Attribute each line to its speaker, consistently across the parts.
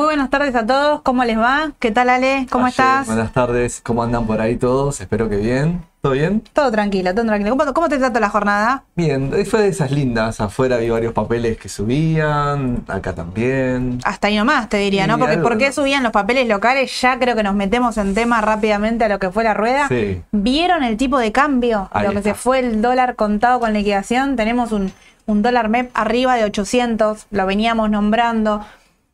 Speaker 1: Muy buenas tardes a todos, ¿cómo les va? ¿Qué tal Ale? ¿Cómo
Speaker 2: Ayer,
Speaker 1: estás?
Speaker 2: Buenas tardes, ¿cómo andan por ahí todos? Espero que bien. ¿Todo bien?
Speaker 1: Todo tranquilo, todo tranquilo. ¿Cómo, cómo te trata la jornada?
Speaker 2: Bien, eh, fue de esas lindas. Afuera vi varios papeles que subían, acá también.
Speaker 1: Hasta ahí nomás, te diría, ¿no? Porque
Speaker 2: algo,
Speaker 1: ¿por qué
Speaker 2: ¿no?
Speaker 1: subían los papeles locales? Ya creo que nos metemos en tema rápidamente a lo que fue la rueda.
Speaker 2: Sí.
Speaker 1: ¿Vieron el tipo de cambio?
Speaker 2: Ahí
Speaker 1: lo que
Speaker 2: está.
Speaker 1: se fue el dólar contado con liquidación. Tenemos un, un dólar MEP arriba de 800, lo veníamos nombrando.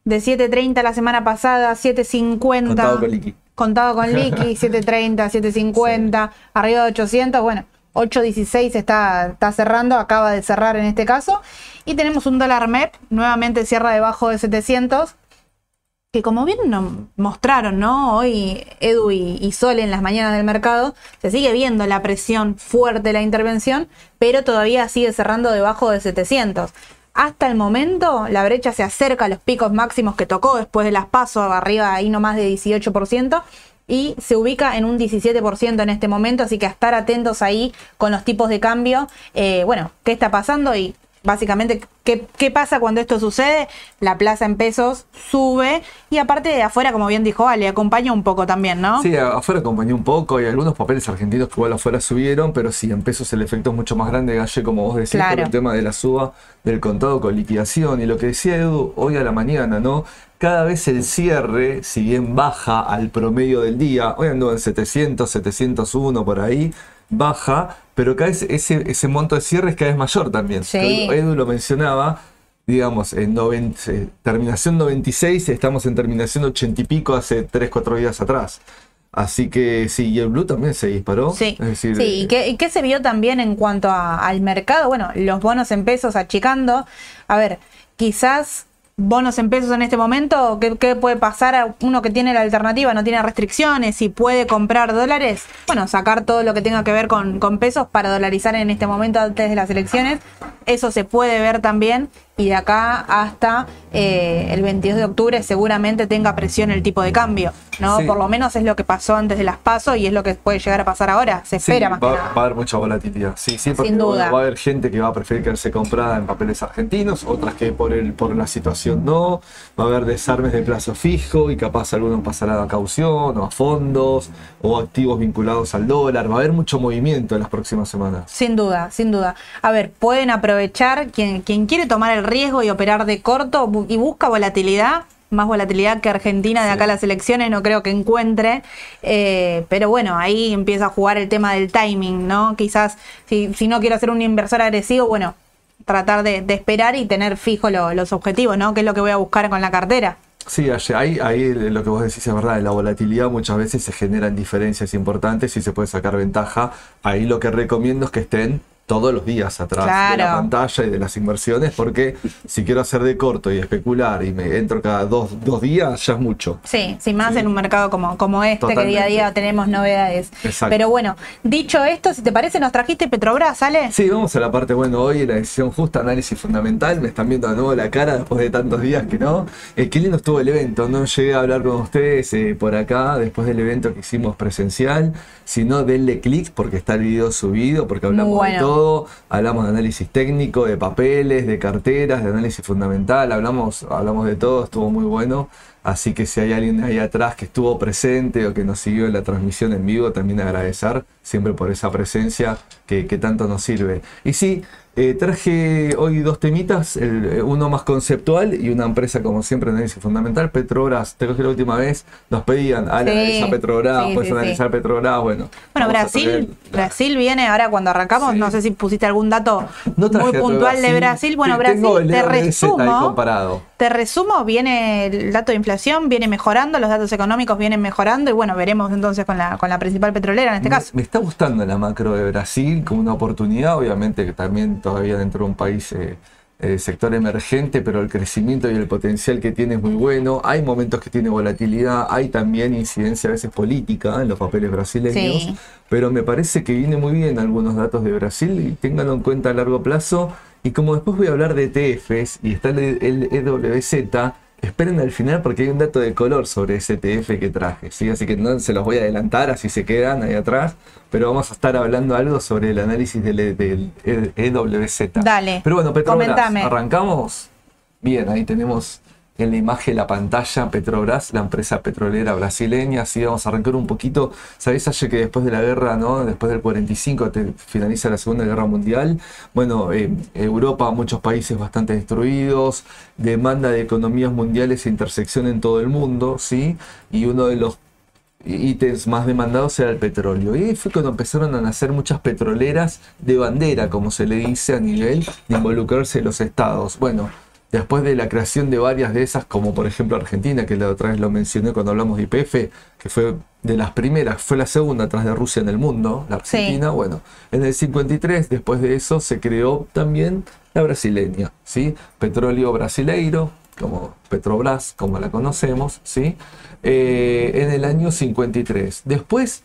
Speaker 1: De 7.30 la semana pasada, 7.50.
Speaker 2: Contado con liqui.
Speaker 1: Contado con liqui, 7.30, 7.50, arriba de 800, bueno, 8.16 está, está cerrando, acaba de cerrar en este caso. Y tenemos un dólar MEP, nuevamente cierra debajo de 700, que como bien nos mostraron, ¿no? Hoy Edu y, y Sol en las mañanas del mercado, se sigue viendo la presión fuerte de la intervención, pero todavía sigue cerrando debajo de 700. Hasta el momento, la brecha se acerca a los picos máximos que tocó después de las pasos, arriba ahí no más de 18%, y se ubica en un 17% en este momento, así que a estar atentos ahí con los tipos de cambio. Eh, bueno, ¿qué está pasando? Y básicamente, ¿qué, ¿qué pasa cuando esto sucede? La plaza en pesos sube y aparte de afuera, como bien dijo Ale, acompaña un poco también, ¿no?
Speaker 2: Sí, afuera acompañó un poco. Hay algunos papeles argentinos que igual afuera subieron, pero sí, en pesos el efecto es mucho más grande, Galle, como vos decís,
Speaker 1: Claro.
Speaker 2: por el tema de la suba del contado con liquidación. Y lo que decía Edu hoy a la mañana, ¿no? Cada vez el cierre, si bien baja al promedio del día, hoy ando en 700, 701 por ahí, baja, pero cada vez ese, ese monto de cierre es cada vez mayor también.
Speaker 1: Sí.
Speaker 2: Edu lo mencionaba, digamos, en noven- eh, terminación 96, estamos en terminación 80 y pico hace 3, 4 días atrás. Así que sí, y el blue también se disparó.
Speaker 1: Sí,
Speaker 2: Es decir,
Speaker 1: sí. ¿Y
Speaker 2: eh,
Speaker 1: qué, y qué se vio también en cuanto a- al mercado? Bueno, los bonos en pesos achicando. A ver, quizás bonos en pesos en este momento, ¿qué, puede pasar a uno que tiene la alternativa, no tiene restricciones y puede comprar dólares? Bueno, sacar todo lo que tenga que ver con, con pesos para dolarizar en este momento antes de las elecciones. Eso se puede ver también. Y de acá hasta eh, el 22 de octubre seguramente tenga presión el tipo de cambio, ¿no?
Speaker 2: Sí.
Speaker 1: Por lo menos es lo que pasó antes de las pasos y es lo que puede llegar a pasar ahora. Se
Speaker 2: Sí,
Speaker 1: espera más que
Speaker 2: va,
Speaker 1: nada.
Speaker 2: va a haber mucha volatilidad. Sí, sí, porque
Speaker 1: Sin duda.
Speaker 2: va a haber gente que va a preferir quedarse comprada en papeles argentinos, otras que por el por la situación no. Va a haber desarmes de plazo fijo y capaz algunos pasarán a caución o a fondos o activos vinculados al dólar. Va a haber mucho movimiento en las próximas semanas.
Speaker 1: Sin duda, sin duda. A ver, pueden aprovechar quien, quien quiere tomar el riesgo y operar de corto y busca volatilidad, más volatilidad que Argentina de acá a las elecciones, no creo que encuentre. Eh, pero bueno, ahí empieza a jugar el tema del timing, ¿no? Quizás si, si no quiero ser un inversor agresivo, bueno, tratar de, de esperar y tener fijo lo- los objetivos, ¿no? Que es lo que voy a buscar con la cartera.
Speaker 2: Sí, ahí, ahí lo que vos decís es verdad, la volatilidad muchas veces se generan diferencias importantes y se puede sacar ventaja. Ahí lo que recomiendo es que estén todos los días atrás de la pantalla y de las inversiones, porque si quiero hacer de corto y especular y me entro cada dos, dos días, ya es mucho.
Speaker 1: Sí, sin más
Speaker 2: Sí.
Speaker 1: en un mercado como, como este, que día a día tenemos novedades.
Speaker 2: Exacto.
Speaker 1: Pero bueno, dicho esto, si te parece, nos trajiste Petrobras, ¿sale?
Speaker 2: Sí, vamos a la parte, bueno, hoy la decisión justa, análisis fundamental, me están viendo de nuevo la cara después de tantos días que no. Eh, qué lindo estuvo el evento, no llegué a hablar con ustedes eh, por acá después del evento que hicimos presencial, sino denle clic porque está el video subido, porque hablamos
Speaker 1: bueno.
Speaker 2: de todo, hablamos de análisis técnico, de papeles, de carteras, de análisis fundamental, hablamos, hablamos de todo, estuvo muy bueno. Así que si hay alguien ahí atrás que estuvo presente o que nos siguió en la transmisión en vivo, también agradecer siempre por esa presencia que, que tanto nos sirve. Y sí, eh, traje hoy dos temitas, el- eh, uno más conceptual y una empresa como siempre de análisis fundamental, Petrobras. Te que la última vez nos pedían, Ale,
Speaker 1: Sí,
Speaker 2: analiza Petrobras,
Speaker 1: sí,
Speaker 2: puedes
Speaker 1: sí, sí.
Speaker 2: analizar Petrobras, bueno.
Speaker 1: Bueno,
Speaker 2: a
Speaker 1: Brasil, Brasil viene ahora cuando arrancamos,
Speaker 2: Sí.
Speaker 1: no sé si pusiste algún dato
Speaker 2: No
Speaker 1: muy puntual de Brasil. Bueno, Brasil,
Speaker 2: el
Speaker 1: te resumo,
Speaker 2: comparado.
Speaker 1: te resumo, viene el dato de inflación, viene mejorando, los datos económicos vienen mejorando y bueno, veremos entonces con la, con la principal petrolera en este
Speaker 2: Me-
Speaker 1: caso.
Speaker 2: Me, está gustando la macro de Brasil como una oportunidad, obviamente que también todavía dentro de un país eh, eh, sector emergente, pero el crecimiento y el potencial que tiene es muy bueno. Hay momentos que tiene volatilidad, hay también incidencia a veces política en los papeles brasileños,
Speaker 1: Sí.
Speaker 2: pero me parece que viene muy bien algunos datos de Brasil y ténganlo en cuenta a largo plazo. Y como después voy a hablar de ETFs y está el, el EWZ, esperen al final porque hay un dato de color sobre ese ETF que traje, ¿sí? Así que no se los voy a adelantar, así se quedan ahí atrás, pero vamos a estar hablando algo sobre el análisis del, del EWZ.
Speaker 1: Dale,
Speaker 2: Pero bueno, Petrobras,
Speaker 1: comentame.
Speaker 2: arrancamos. Bien, ahí tenemos en la imagen, la pantalla, Petrobras, la empresa petrolera brasileña. Así vamos a arrancar un poquito. Sabéis ayer que después de la guerra, ¿no? Después del 45 te finaliza la Segunda Guerra Mundial. Bueno, eh, Europa, muchos países bastante destruidos, demanda de economías mundiales e intersección en todo el mundo, ¿sí? Y uno de los ítems más demandados era el petróleo. Y fue cuando empezaron a nacer muchas petroleras de bandera, como se le dice, a nivel de involucrarse los estados. Bueno, después de la creación de varias de esas, como por ejemplo Argentina, que la otra vez lo mencioné cuando hablamos de IPF, que fue de las primeras, fue la segunda atrás de Rusia en el mundo, la Argentina, bueno, en el 53, después de eso, se creó también la brasileña, ¿sí? Petróleo brasileiro, como Petrobras, como la conocemos, ¿sí? Eh, en el año 53. Después,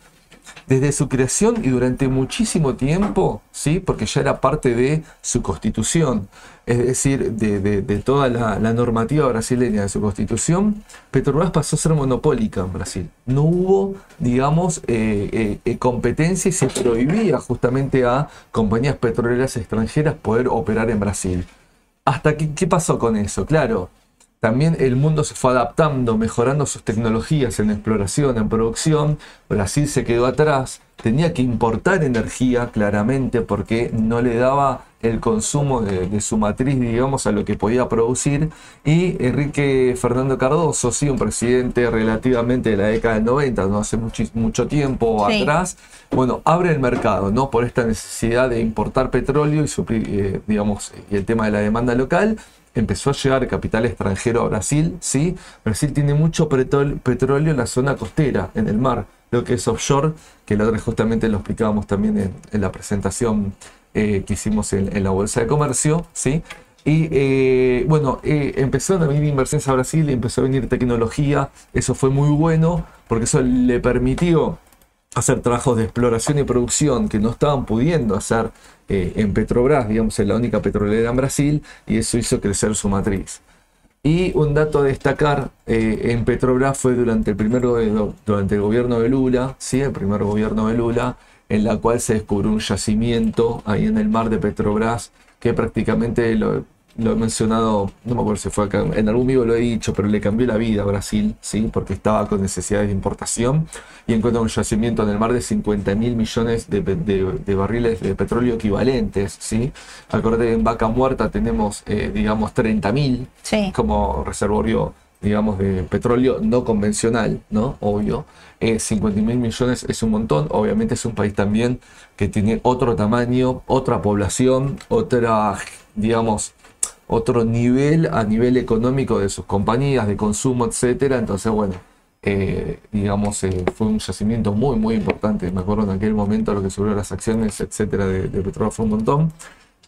Speaker 2: desde su creación y durante muchísimo tiempo, ¿sí? porque ya era parte de su constitución, es decir, de, toda la, normativa brasileña de su constitución, Petrobras pasó a ser monopólica en Brasil. No hubo, digamos, eh, eh, competencia y se prohibía justamente a compañías petroleras extranjeras poder operar en Brasil. ¿Hasta qué, qué pasó con eso? Claro, también el mundo se fue adaptando, mejorando sus tecnologías en exploración, en producción. Brasil se quedó atrás, tenía que importar energía claramente porque no le daba el consumo de, su matriz, digamos, a lo que podía producir. Y Enrique Fernando Cardoso, sí, un presidente relativamente de la década del 90, no hace mucho, mucho tiempo atrás, bueno, abre el mercado, ¿no? Por esta necesidad de importar petróleo y, eh, digamos, y el tema de la demanda local empezó a llegar capital extranjero a Brasil, ¿sí? Brasil tiene mucho petróleo en la zona costera, en el mar, lo que es offshore, que la justamente lo explicábamos también en, la presentación eh, que hicimos en, la Bolsa de Comercio, ¿sí? Y eh, bueno, eh, empezaron a venir inversiones a Brasil, empezó a venir tecnología, eso fue muy bueno, porque eso le permitió hacer trabajos de exploración y producción que no estaban pudiendo hacer eh, en Petrobras, digamos, en la única petrolera en Brasil, y eso hizo crecer su matriz. Y un dato a destacar eh, en Petrobras fue durante el, primero durante gobierno de Lula, ¿sí? el primer gobierno de Lula, en la cual se descubrió un yacimiento ahí en el mar de Petrobras que prácticamente lo, lo he mencionado, no me acuerdo si fue acá, en algún vivo lo he dicho, pero le cambió la vida a Brasil, ¿sí? porque estaba con necesidades de importación y encuentra un yacimiento en el mar de 50 mil millones de, barriles de petróleo equivalentes. ¿sí? Acordé, en Vaca Muerta tenemos, eh, digamos, 30 mil como reservorio digamos, de petróleo no convencional, ¿no? Obvio. Eh, 50 mil millones es un montón. Obviamente es un país también que tiene otro tamaño, otra población, otra, digamos, otro nivel a nivel económico de sus compañías, de consumo, etcétera. Entonces, bueno, eh, digamos, eh, fue un yacimiento muy, muy importante. Me acuerdo en aquel momento lo que subió las acciones, etcétera, de, petróleo fue un montón.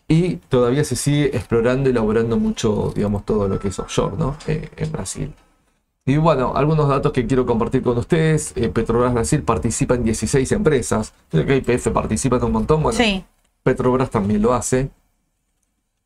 Speaker 2: Y todavía se sigue explorando y elaborando mucho, digamos, todo lo que es offshore, ¿no? Eh, en Brasil. Y bueno, algunos datos que quiero compartir con ustedes. Petrobras Brasil participa en 16 empresas. Que IPF participa en un montón. Bueno, sí. Petrobras también lo hace.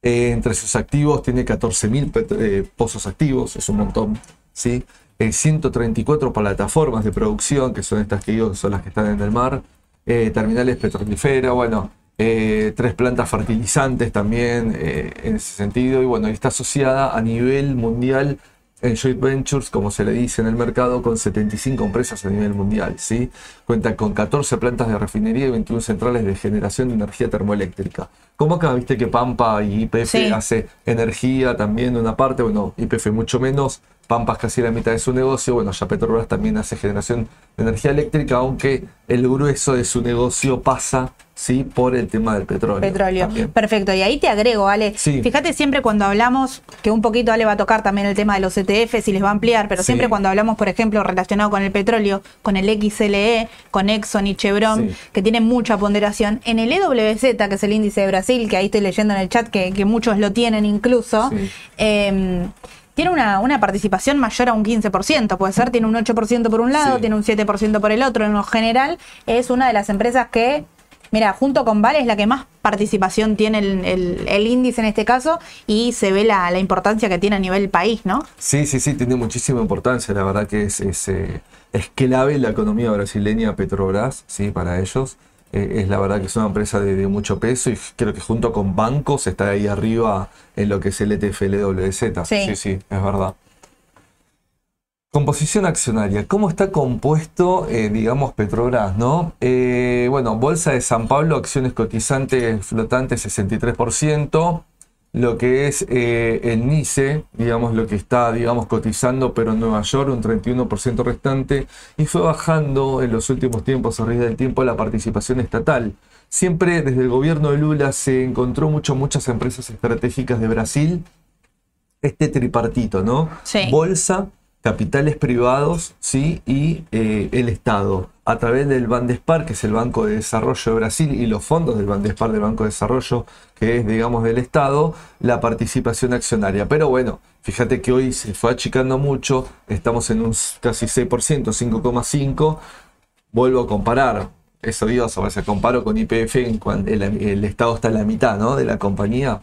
Speaker 2: Eh, entre sus activos tiene 14.000 eh, pozos activos, es un montón. ¿sí? 134 eh, plataformas de producción, que son estas que digo, son las que están en el mar. terminales petrolíferas, bueno, tres plantas fertilizantes también en ese sentido. Y bueno, está asociada a nivel mundial en Joint Ventures, como se le dice en el mercado, con 75 empresas a nivel mundial. ¿sí? Cuenta con 14 plantas de refinería y 21 centrales de generación de energía termoeléctrica. Como acá viste que Pampa y IPF hace energía también de una parte, bueno, IPF mucho menos, Pampa es casi la mitad de su negocio, bueno, ya Petrobras también hace generación de energía eléctrica, aunque el grueso de su negocio pasa ¿sí? por el tema del petróleo.
Speaker 1: Petróleo. Perfecto. Y ahí te agrego, Ale. Fíjate siempre cuando hablamos, que un poquito Ale va a tocar también el tema de los ETFs y les va a ampliar, pero siempre cuando hablamos, por ejemplo, relacionado con el petróleo, con el XLE, con Exxon y Chevron, que tienen mucha ponderación, en el EWZ, que es el índice de Brasil, que ahí estoy leyendo en el chat que, muchos lo tienen incluso, em, tiene una, participación mayor a un 15%, puede ser, tiene un 8% por un lado, tiene un 7% por el otro, en lo general es una de las empresas que Mira, junto con Vale es la que más participación tiene el, índice en este caso y se ve la, importancia que tiene a nivel país, ¿no?
Speaker 2: Sí, sí, sí, tiene muchísima importancia. La verdad que es, es, eh, es clave la economía brasileña Petrobras, ¿sí? Para ellos. Eh, es la verdad que es una empresa de, mucho peso y creo que junto con bancos está ahí arriba en lo que es el ETF LWZ. Sí, sí, sí es verdad. Composición accionaria. ¿Cómo está compuesto, eh, digamos, Petrobras, no? Eh, bueno, Bolsa de San Pablo, acciones cotizantes flotantes 63%. Lo que es eh, el NICE, digamos, lo que está, digamos, cotizando, pero en Nueva York, un 31% restante. Y fue bajando en los últimos tiempos, a raíz del tiempo, la participación estatal. Siempre desde el gobierno de Lula se encontró mucho, muchas empresas estratégicas de Brasil. Este tripartito, ¿no?
Speaker 1: Sí.
Speaker 2: Bolsa, capitales privados ¿sí? y eh, el Estado a través del Bandespar, que es el Banco de Desarrollo de Brasil, y los fondos del Bandespar del Banco de Desarrollo, que es, digamos, del Estado, la participación accionaria. Pero bueno, fíjate que hoy se fue achicando mucho, estamos en un casi 6%, 5,5%. Vuelvo a comparar, eso digo, o sea, comparo con IPF, en cuando el, el Estado está en la mitad ¿no? de la compañía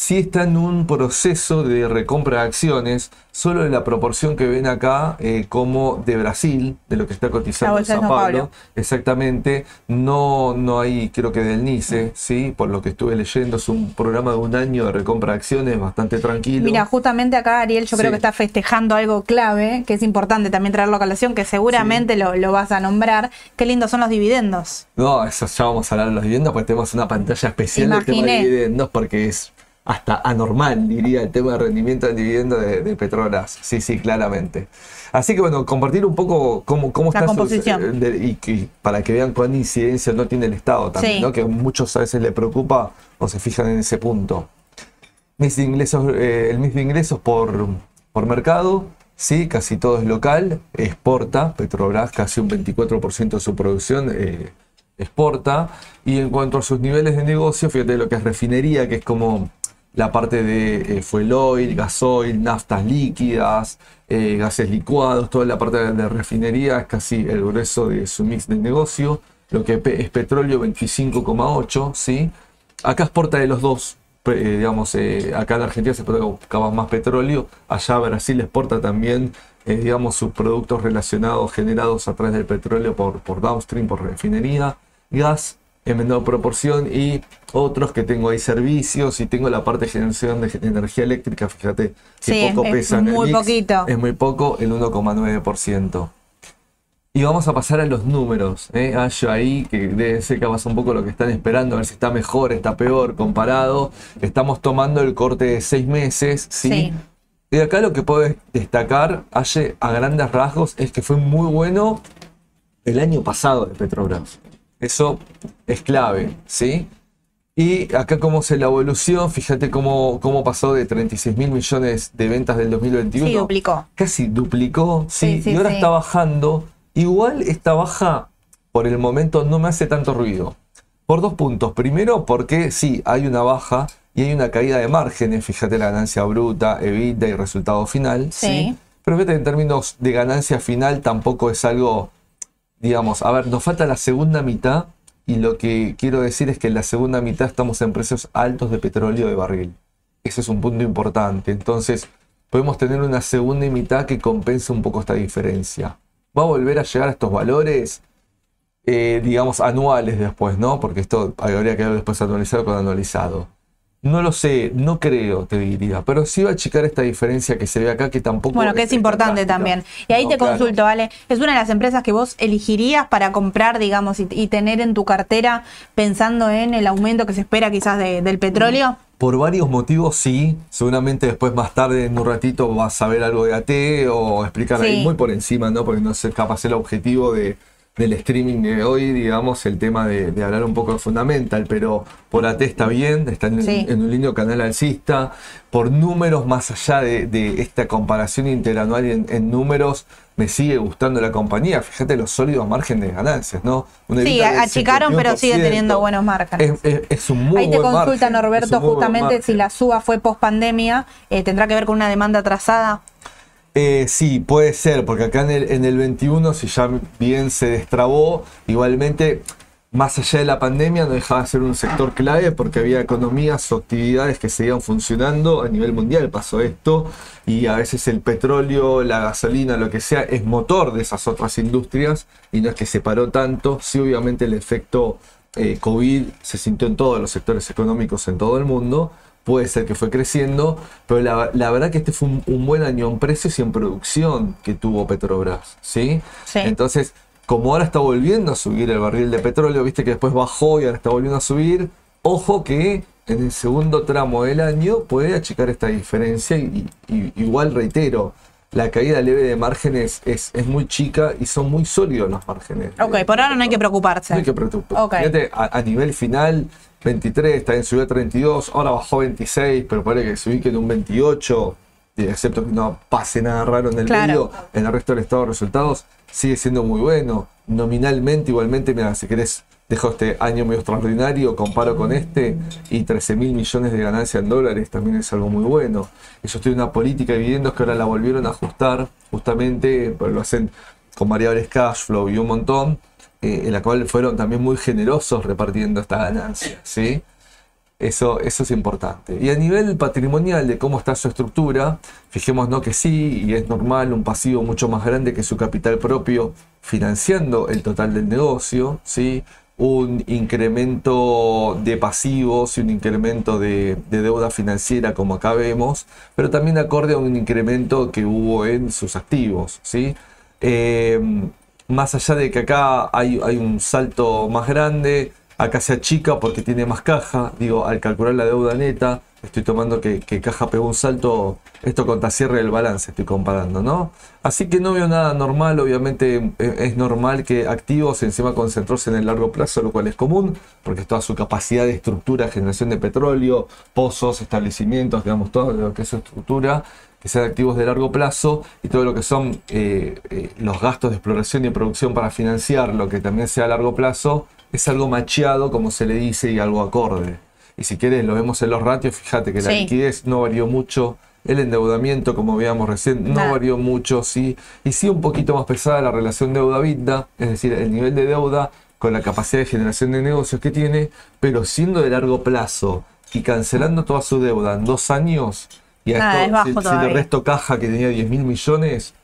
Speaker 2: sí está en un proceso de recompra de acciones, solo en la proporción que ven acá eh, como de Brasil, de lo que está cotizando en Sao Paulo, exactamente, no, no hay, creo que del NICE, ¿sí? por lo que estuve leyendo, es un programa de un año de recompra de acciones bastante tranquilo.
Speaker 1: Mira, justamente acá Ariel yo creo que está festejando algo clave, que es importante también traerlo a colación, que seguramente lo, lo, vas a nombrar. Qué lindos son los dividendos.
Speaker 2: No, eso ya vamos a hablar de los dividendos, porque tenemos una pantalla especial de tema de dividendos, porque es hasta anormal, diría, el tema de rendimiento del dividendo de, Petrobras. Sí, sí, claramente. Así que bueno, compartir un poco cómo, cómo
Speaker 1: está composición.
Speaker 2: Eh, y, para que vean cuán incidencia no tiene el Estado también, ¿no? que muchos a veces le preocupa o se fijan en ese punto. Mis ingresos, eh, el de ingresos por, por mercado, sí, casi todo es local, exporta, Petrobras casi un 24% de su producción. Eh, exporta y en cuanto a sus niveles de negocio, fíjate lo que es refinería, que es como la parte de eh, fuel oil, gasoil, naftas líquidas, eh, gases licuados, toda la parte de, refinería es casi el grueso de su mix de negocio. Lo que es petróleo 25,8, ¿sí? Acá exporta de los dos, eh, digamos, acá en Argentina se buscar más petróleo, allá Brasil exporta también, digamos, sus productos relacionados, generados a través del petróleo por downstream, por refinería, gas en menor proporción y otros que tengo ahí servicios y tengo la parte de generación de energía eléctrica, fíjate,
Speaker 1: que poco pesa es muy poquito.
Speaker 2: Es muy poco, el 1,9%. Y vamos a pasar a los números. ¿eh? Hallo ahí, que debe ser que pasa un poco lo que están esperando, a ver si está mejor, está peor comparado. Estamos tomando el corte de seis meses, ¿sí? Y acá lo que puedo destacar, a grandes rasgos, es que fue muy bueno el año pasado de Petrobras. Eso es clave, ¿sí? Y acá cómo se la evolución, fíjate cómo, cómo pasó de 36 mil millones de ventas del 2021.
Speaker 1: Sí, duplicó.
Speaker 2: Casi duplicó, sí. y ahora está bajando. Igual esta baja, por el momento, no me hace tanto ruido. Por dos puntos. Primero, porque sí, hay una baja y hay una caída de márgenes. Fíjate la ganancia bruta, evita y resultado final. Sí. Pero fíjate en términos de ganancia final tampoco es algo digamos, a ver, nos falta la segunda mitad y lo que quiero decir es que en la segunda mitad estamos en precios altos de petróleo de barril. Ese es un punto importante. Entonces, podemos tener una segunda mitad que compense un poco esta diferencia. ¿Va a volver a llegar a estos valores? Eh, digamos, anuales después, ¿no? Porque esto habría que ver después anualizado con anualizado. No lo sé, no creo, te diría, pero sí va a achicar esta diferencia que se ve acá que tampoco...
Speaker 1: Bueno, que es importante también. Y ahí te consulto, ¿vale? ¿Es una de las empresas que vos elegirías para comprar, digamos, y, tener en tu cartera pensando en el aumento que se espera quizás del petróleo?
Speaker 2: Por varios motivos sí, seguramente después más tarde en un ratito vas a ver algo de AT o explicar ahí muy por encima, ¿no? Porque no sé capaz el objetivo de del streaming de hoy, digamos, el tema de, hablar un poco de fundamental, pero por AT está bien, está en, un lindo canal alcista, por números más allá de, esta comparación interanual en, números, me sigue gustando la compañía, fíjate los sólidos márgenes de ganancias, ¿no?
Speaker 1: sí, achicaron, pero sigue teniendo buenos márgenes.
Speaker 2: Es, un muy
Speaker 1: Ahí te consulta Norberto justamente si la suba fue post pandemia, eh, tendrá que ver con una demanda atrasada.
Speaker 2: Eh, sí, puede ser, porque acá en el, en el 21, si ya bien se destrabó, igualmente, más allá de la pandemia, no dejaba de ser un sector clave porque había economías o actividades que seguían funcionando a nivel mundial. Pasó esto y a veces el petróleo, la gasolina, lo que sea, es motor de esas otras industrias y no es que se paró tanto. Sí, obviamente el efecto eh, COVID se sintió en todos los sectores económicos en todo el mundo, puede ser que fue creciendo, pero la, la verdad que este fue un, un, buen año en precios y en producción que tuvo Petrobras, ¿sí?
Speaker 1: Sí.
Speaker 2: Entonces, como ahora está volviendo a subir el barril de petróleo, viste que después bajó y ahora está volviendo a subir, ojo que en el segundo tramo del año puede achicar esta diferencia y, y igual reitero, la caída leve de márgenes es, es, muy chica y son muy sólidos los márgenes.
Speaker 1: Ok, por ahora no hay que preocuparse.
Speaker 2: No hay que preocuparse.
Speaker 1: Okay.
Speaker 2: Fíjate, a, a, nivel final, 23, también subió a 32, ahora bajó a 26, pero parece que se ubique en un 28, excepto que no pase nada raro en el
Speaker 1: Claro.
Speaker 2: medio, en el resto del estado de resultados, sigue siendo muy bueno. Nominalmente, igualmente, mira, si querés, dejo este año medio extraordinario, comparo con este, y 13 mil millones de ganancia en dólares también es algo muy bueno. Ellos tienen una política de dividendos que ahora la volvieron a ajustar, justamente, pues lo hacen con variables cash flow y un montón, eh, en la cual fueron también muy generosos repartiendo esta ganancia, ¿sí? Eso, eso es importante. Y a nivel patrimonial de cómo está su estructura, fijémonos que sí, y es normal, un pasivo mucho más grande que su capital propio financiando el total del negocio, ¿sí? Un incremento de pasivos y un incremento de, de, deuda financiera como acá vemos, pero también acorde a un incremento que hubo en sus activos. ¿sí? Eh, más allá de que acá hay, hay un salto más grande, acá se achica porque tiene más caja, digo, al calcular la deuda neta, estoy tomando que, que caja pegó un salto, esto contra cierre del balance estoy comparando, ¿no? Así que no veo nada normal, obviamente eh, es normal que activos encima concentrarse en el largo plazo, lo cual es común, porque toda su capacidad de estructura, generación de petróleo, pozos, establecimientos, digamos, todo lo que es su estructura, que sean activos de largo plazo y todo lo que son eh, eh, los gastos de exploración y producción para financiar lo que también sea a largo plazo, es algo macheado, como se le dice, y algo acorde. Y si quieres, lo vemos en los ratios, fíjate que la
Speaker 1: Sí.
Speaker 2: liquidez no varió mucho, el endeudamiento, como veíamos recién, no
Speaker 1: Nada.
Speaker 2: varió mucho, sí, y sí un poquito más pesada la relación deuda-vida, es decir, el nivel de deuda con la capacidad de generación de negocios que tiene, pero siendo de largo plazo y cancelando toda su deuda en dos años, y a
Speaker 1: es
Speaker 2: esto,
Speaker 1: bajo
Speaker 2: si- si, le
Speaker 1: todavía.
Speaker 2: resto caja que tenía 10 mil millones,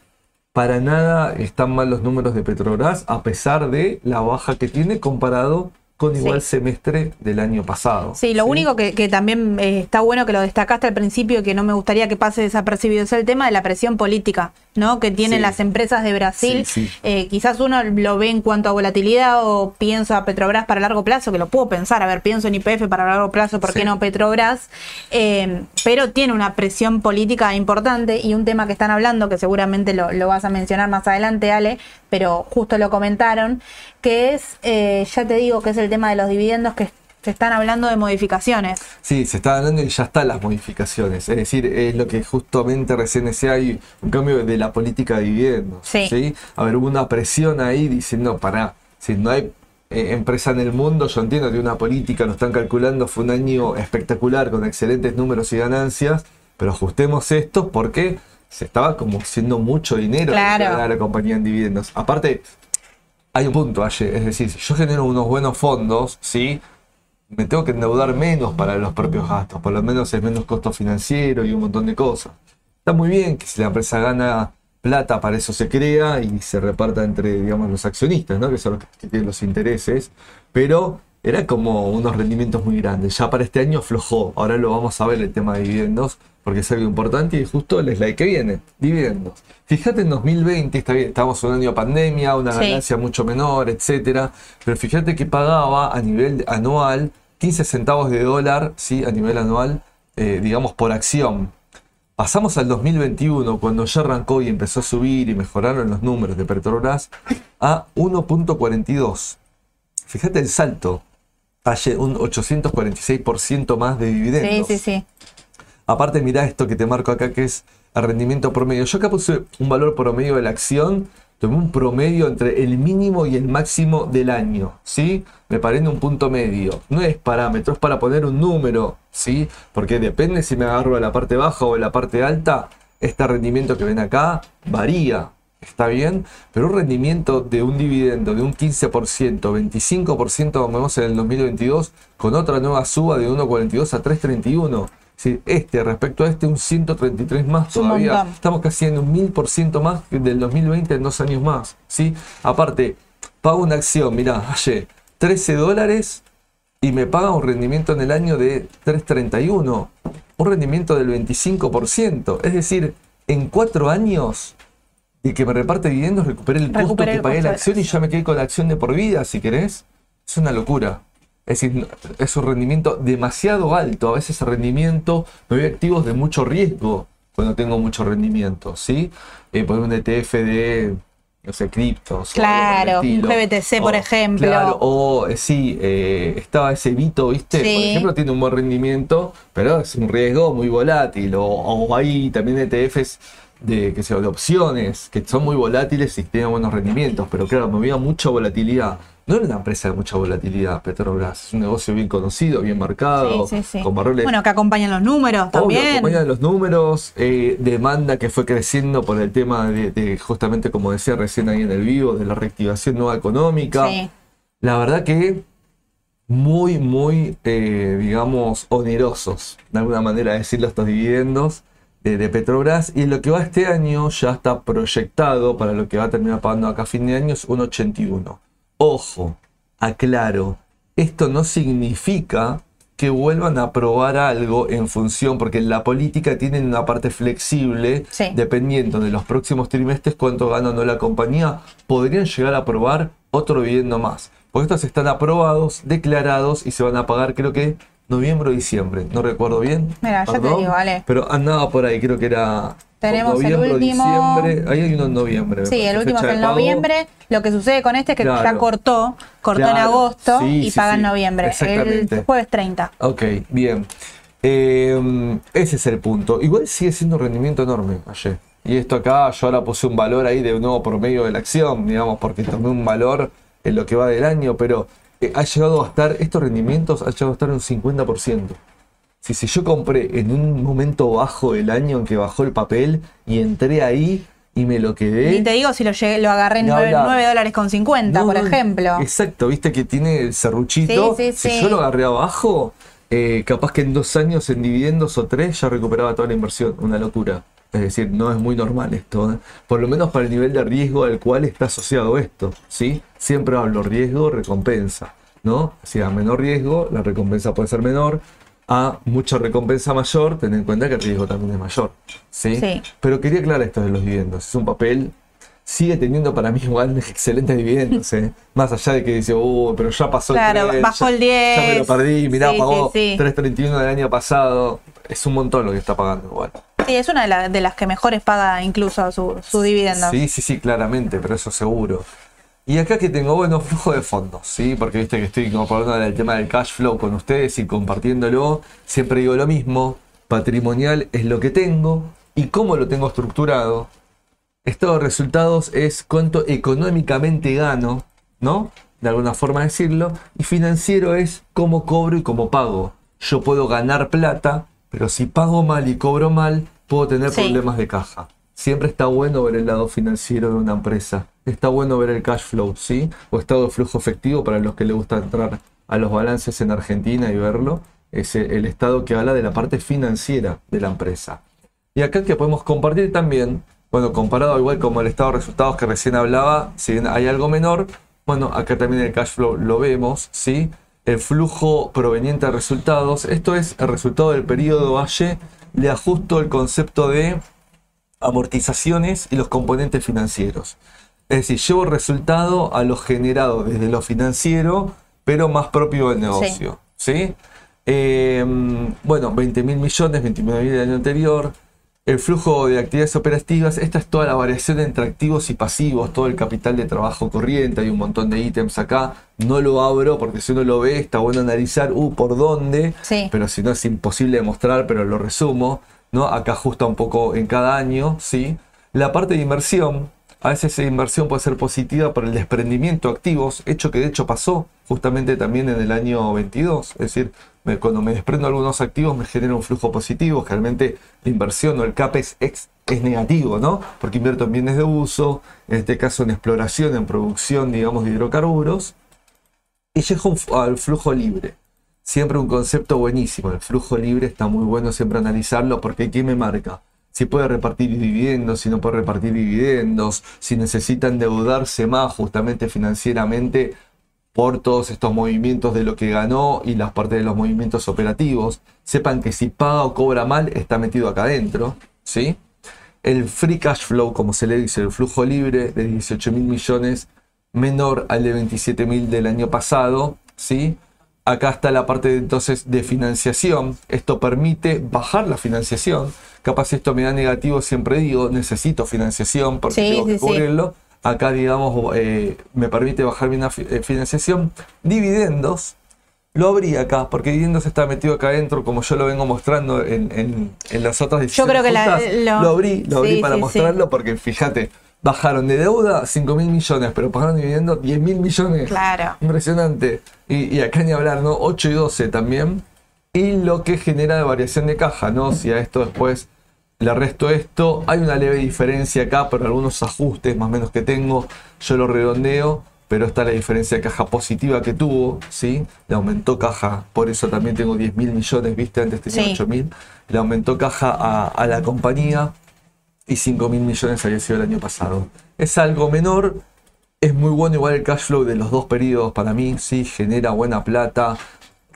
Speaker 2: para nada están mal los números de Petrobras, a pesar de la baja que tiene comparado con
Speaker 1: Sí.
Speaker 2: igual semestre del año pasado.
Speaker 1: Sí, lo único que, que también eh, está bueno que lo destacaste al principio, que no me gustaría que pase desapercibido, es el tema de la presión política, ¿no? Que tienen
Speaker 2: Sí.
Speaker 1: las empresas de Brasil. Eh, quizás uno lo ve en cuanto a volatilidad o piensa a Petrobras para largo plazo, que lo puedo pensar, a ver, pienso en IPF para largo plazo, ¿por qué no Petrobras? Eh, pero tiene una presión política importante y un tema que están hablando, que seguramente lo, lo vas a mencionar más adelante, Ale, pero justo lo comentaron, que es, eh, ya te digo, que es el tema de los dividendos que se están hablando de modificaciones.
Speaker 2: Sí, se está hablando y ya están las modificaciones. Es decir, es lo que justamente recién decía, hay un cambio de la política de dividendos.
Speaker 1: Sí.
Speaker 2: A ver, hubo una presión ahí diciendo, pará, si no hay eh, empresa en el mundo, yo entiendo que una política, lo están calculando, fue un año espectacular con excelentes números y ganancias, pero ajustemos esto porque se estaba como haciendo mucho dinero
Speaker 1: Claro.
Speaker 2: ganar la compañía en dividendos. Aparte, hay un punto, es decir, si yo genero unos buenos fondos, ¿sí? me tengo que endeudar menos para los propios gastos, por lo menos es menos costo financiero y un montón de cosas. Está muy bien que si la empresa gana plata, para eso se crea y se reparta entre, digamos, los accionistas, ¿no? que son los que tienen los intereses, pero era como unos rendimientos muy grandes. Ya para este año aflojó, ahora lo vamos a ver el tema de dividendos, porque es algo importante y justo el slide que viene, dividendos. Fíjate en 2020, está bien, estamos en un año de pandemia, una
Speaker 1: Sí.
Speaker 2: ganancia mucho menor, etcétera, pero fíjate que pagaba a nivel anual 15 centavos de dólar, ¿sí? a nivel anual, eh, digamos, por acción. Pasamos al 2021, cuando ya arrancó y empezó a subir y mejoraron los números de Petrobras, a 1.42. Fíjate el salto, hay un 846% más de
Speaker 1: Sí,
Speaker 2: dividendos.
Speaker 1: sí, sí.
Speaker 2: Aparte, mira esto que te marco acá, que es el rendimiento promedio. Yo acá puse un valor promedio de la acción, tomé un promedio entre el mínimo y el máximo del año, ¿sí? Me paré en un punto medio. No es parámetro, es para poner un número, ¿sí? Porque depende si me agarro a la parte baja o a la parte alta, este rendimiento que ven acá varía. Está bien, pero un rendimiento de un dividendo de un 15%, 25% como vemos en el 2022, con otra nueva suba de 1,42 a 3,31. Sí, este respecto a este un 133 más
Speaker 1: Es
Speaker 2: todavía. Estamos casi en un 1000% más que del 2020 en dos años más. ¿sí? Aparte, pago una acción, mirá, ayer, 13 dólares y me paga un rendimiento en el año de 3.31, un rendimiento del 25%. Es decir, en cuatro años de que me reparte dividendos, recuperé el costo que
Speaker 1: el
Speaker 2: pagué
Speaker 1: costo
Speaker 2: la acción y ya me quedé con la acción de por vida, si querés. Es una locura. Es decir, es un rendimiento demasiado alto. A veces el rendimiento, me voy a activos de mucho riesgo cuando tengo mucho rendimiento, ¿sí? Eh, por un ETF de, no sé, criptos.
Speaker 1: Claro,
Speaker 2: el
Speaker 1: un. GBTC, por ejemplo.
Speaker 2: Claro, o eh, sí, eh, estaba ese Vito, ¿viste? Por ejemplo, tiene un buen rendimiento, pero es un riesgo muy volátil. O, o hay también ETFs de, que sea, de opciones que son muy volátiles y tienen buenos rendimientos, pero claro, me había mucha volatilidad. No era una empresa de mucha volatilidad, Petrobras. Es un negocio bien conocido, bien marcado,
Speaker 1: Sí, sí, sí.
Speaker 2: con valores
Speaker 1: Bueno, que acompañan los números
Speaker 2: Obvio,
Speaker 1: también.
Speaker 2: acompañan los números, eh, demanda que fue creciendo por el tema de, de, justamente como decía recién ahí en el vivo, de la reactivación nueva económica. La verdad que muy, muy, eh, digamos, onerosos, de alguna manera decirlo, estos dividendos de, de Petrobras. Y lo que va este año ya está proyectado para lo que va a terminar pagando acá a fin de año es un 81. Ojo, aclaro, esto no significa que vuelvan a aprobar algo en función, porque en la política tienen una parte flexible,
Speaker 1: Sí.
Speaker 2: dependiendo de los próximos trimestres cuánto gana o no la compañía, podrían llegar a aprobar otro dividendo más. Porque estos están aprobados, declarados y se van a pagar creo que noviembre o diciembre, no recuerdo bien.
Speaker 1: Mira, ya te digo, Ale.
Speaker 2: Pero andaba por ahí, creo que era
Speaker 1: Tenemos el último-
Speaker 2: diciembre, ahí hay uno en noviembre.
Speaker 1: Sí, el último es en noviembre. Lo que sucede con este es que ya
Speaker 2: Claro.
Speaker 1: cortó, cortó en agosto
Speaker 2: Sí,
Speaker 1: y
Speaker 2: sí,
Speaker 1: paga en noviembre. El jueves 30.
Speaker 2: Ok, bien. Eh, ese es el punto. Igual sigue siendo un rendimiento enorme ayer. Y esto acá, yo ahora puse un valor ahí de nuevo promedio de la acción, digamos, porque tomé un valor en lo que va del año, pero eh, ha llegado a estar, estos rendimientos han llegado a estar un 50%. Si, si yo compré en un momento bajo del año en que bajó el papel y entré ahí y me lo quedé.
Speaker 1: Y te digo si lo, llegué- lo agarré en
Speaker 2: Ni
Speaker 1: 9,
Speaker 2: hablar.
Speaker 1: dólares con 50,
Speaker 2: No,
Speaker 1: por ejemplo.
Speaker 2: Exacto, viste que tiene el serruchito.
Speaker 1: Sí, sí,
Speaker 2: si
Speaker 1: sí.
Speaker 2: yo lo agarré abajo, eh, capaz que en dos años en dividendos o tres ya recuperaba toda la inversión. Una locura. Es decir, no es muy normal esto. ¿eh? Por lo menos para el nivel de riesgo al cual está asociado esto. ¿sí? Siempre hablo riesgo, recompensa. ¿no? Si a menor riesgo, la recompensa puede ser menor. A mucha recompensa mayor, ten en cuenta que el riesgo también es mayor. ¿sí?
Speaker 1: Sí.
Speaker 2: Pero quería aclarar esto de los dividendos. Es un papel sigue teniendo para mí igual excelentes dividendos, ¿eh? Más allá de que dice, uh, pero ya pasó
Speaker 1: Claro,
Speaker 2: el tren,
Speaker 1: bajó
Speaker 2: ya-
Speaker 1: el 10.
Speaker 2: Ya me lo perdí, mirá,
Speaker 1: Sí,
Speaker 2: pagó
Speaker 1: sí, sí.
Speaker 2: 3.31 del año pasado. Es un montón lo que está pagando igual.
Speaker 1: Sí, es una de, la- de las que mejores paga incluso su, su dividendo.
Speaker 2: Sí, sí, sí, claramente, pero eso seguro. Y acá que tengo, bueno, flujo de fondos, ¿sí? Porque viste que estoy hablando del tema del cash flow con ustedes y compartiéndolo. Siempre digo lo mismo, patrimonial es lo que tengo y cómo lo tengo estructurado. Estado de resultados es cuánto económicamente gano, ¿no? De alguna forma decirlo. Y financiero es cómo cobro y cómo pago. Yo puedo ganar plata, pero si pago mal y cobro mal, puedo tener
Speaker 1: Sí.
Speaker 2: problemas de caja. Siempre está bueno ver el lado financiero de una empresa. Está bueno ver el cash flow, ¿sí? O estado de flujo efectivo para los que les gusta entrar a los balances en Argentina y verlo. Es el el estado que habla de la parte financiera de la empresa. Y acá que podemos compartir también, bueno, comparado igual como el estado de resultados que recién hablaba, si bien hay algo menor, bueno, acá también el cash flow lo vemos, ¿sí? El flujo proveniente de resultados, esto es el resultado del periodo Valle, le ajusto el concepto de amortizaciones y los componentes financieros. Es decir, llevo resultado a lo generado desde lo financiero, pero más propio del negocio. ¿sí? Eh, bueno, 20 mil millones, 29 mil del año anterior. El flujo de actividades operativas, esta es toda la variación entre activos y pasivos, todo el capital de trabajo corriente, hay un montón de ítems acá. No lo abro porque si uno lo ve está bueno analizar, uh, por dónde,
Speaker 1: Sí.
Speaker 2: pero si no es imposible de mostrar, pero lo resumo, ¿no? Acá ajusta un poco en cada año, ¿sí? La parte de inversión, a veces esa inversión puede ser positiva por el desprendimiento de activos, hecho que de hecho pasó justamente también en el año 22, es decir, cuando me desprendo algunos activos me genera un flujo positivo, generalmente la inversión o el CAPEX es, negativo, ¿no? Porque invierto en bienes de uso, en este caso en exploración, en producción, digamos, de hidrocarburos, y llego al flujo libre. Siempre un concepto buenísimo. El flujo libre está muy bueno siempre analizarlo porque ¿qué me marca? Si puede repartir dividendos, si no puede repartir dividendos, si necesita endeudarse más justamente financieramente, por todos estos movimientos de lo que ganó y las partes de los movimientos operativos. Sepan que si paga o cobra mal, está metido acá adentro. ¿sí? El free cash flow, como se le dice, el flujo libre de 18 mil millones, menor al de 27 mil del año pasado. ¿sí? Acá está la parte de, entonces de financiación. Esto permite bajar la financiación. Capaz esto me da negativo, siempre digo, necesito financiación porque
Speaker 1: Sí,
Speaker 2: tengo que
Speaker 1: sí, sí.
Speaker 2: Acá, digamos, eh, me permite bajar mi fi- eh, financiación. Dividendos, lo abrí acá, porque dividendos está metido acá adentro, como yo lo vengo mostrando en, en- en las otras decisiones.
Speaker 1: creo que la- lo-
Speaker 2: lo, abrí, lo abrí
Speaker 1: sí,
Speaker 2: para
Speaker 1: sí, sí.
Speaker 2: mostrarlo, porque fíjate, bajaron de deuda 5 mil millones, pero pagaron dividendos 10 mil millones.
Speaker 1: Claro.
Speaker 2: Impresionante. Y, y acá ni hablar, ¿no? 8 y 12 también. Y lo que genera de variación de caja, ¿no? Si a esto después le resto esto, hay una leve diferencia acá, pero algunos ajustes más o menos que tengo, yo lo redondeo, pero está la diferencia de caja positiva que tuvo, ¿sí? Le aumentó caja, por eso también tengo 10 mil millones, ¿viste? Antes tenía
Speaker 1: Sí.
Speaker 2: 8 mil. Le aumentó caja a, a la compañía y 5 mil millones había sido el año pasado. Es algo menor, es muy bueno igual el cash flow de los dos periodos para mí, sí, genera buena plata,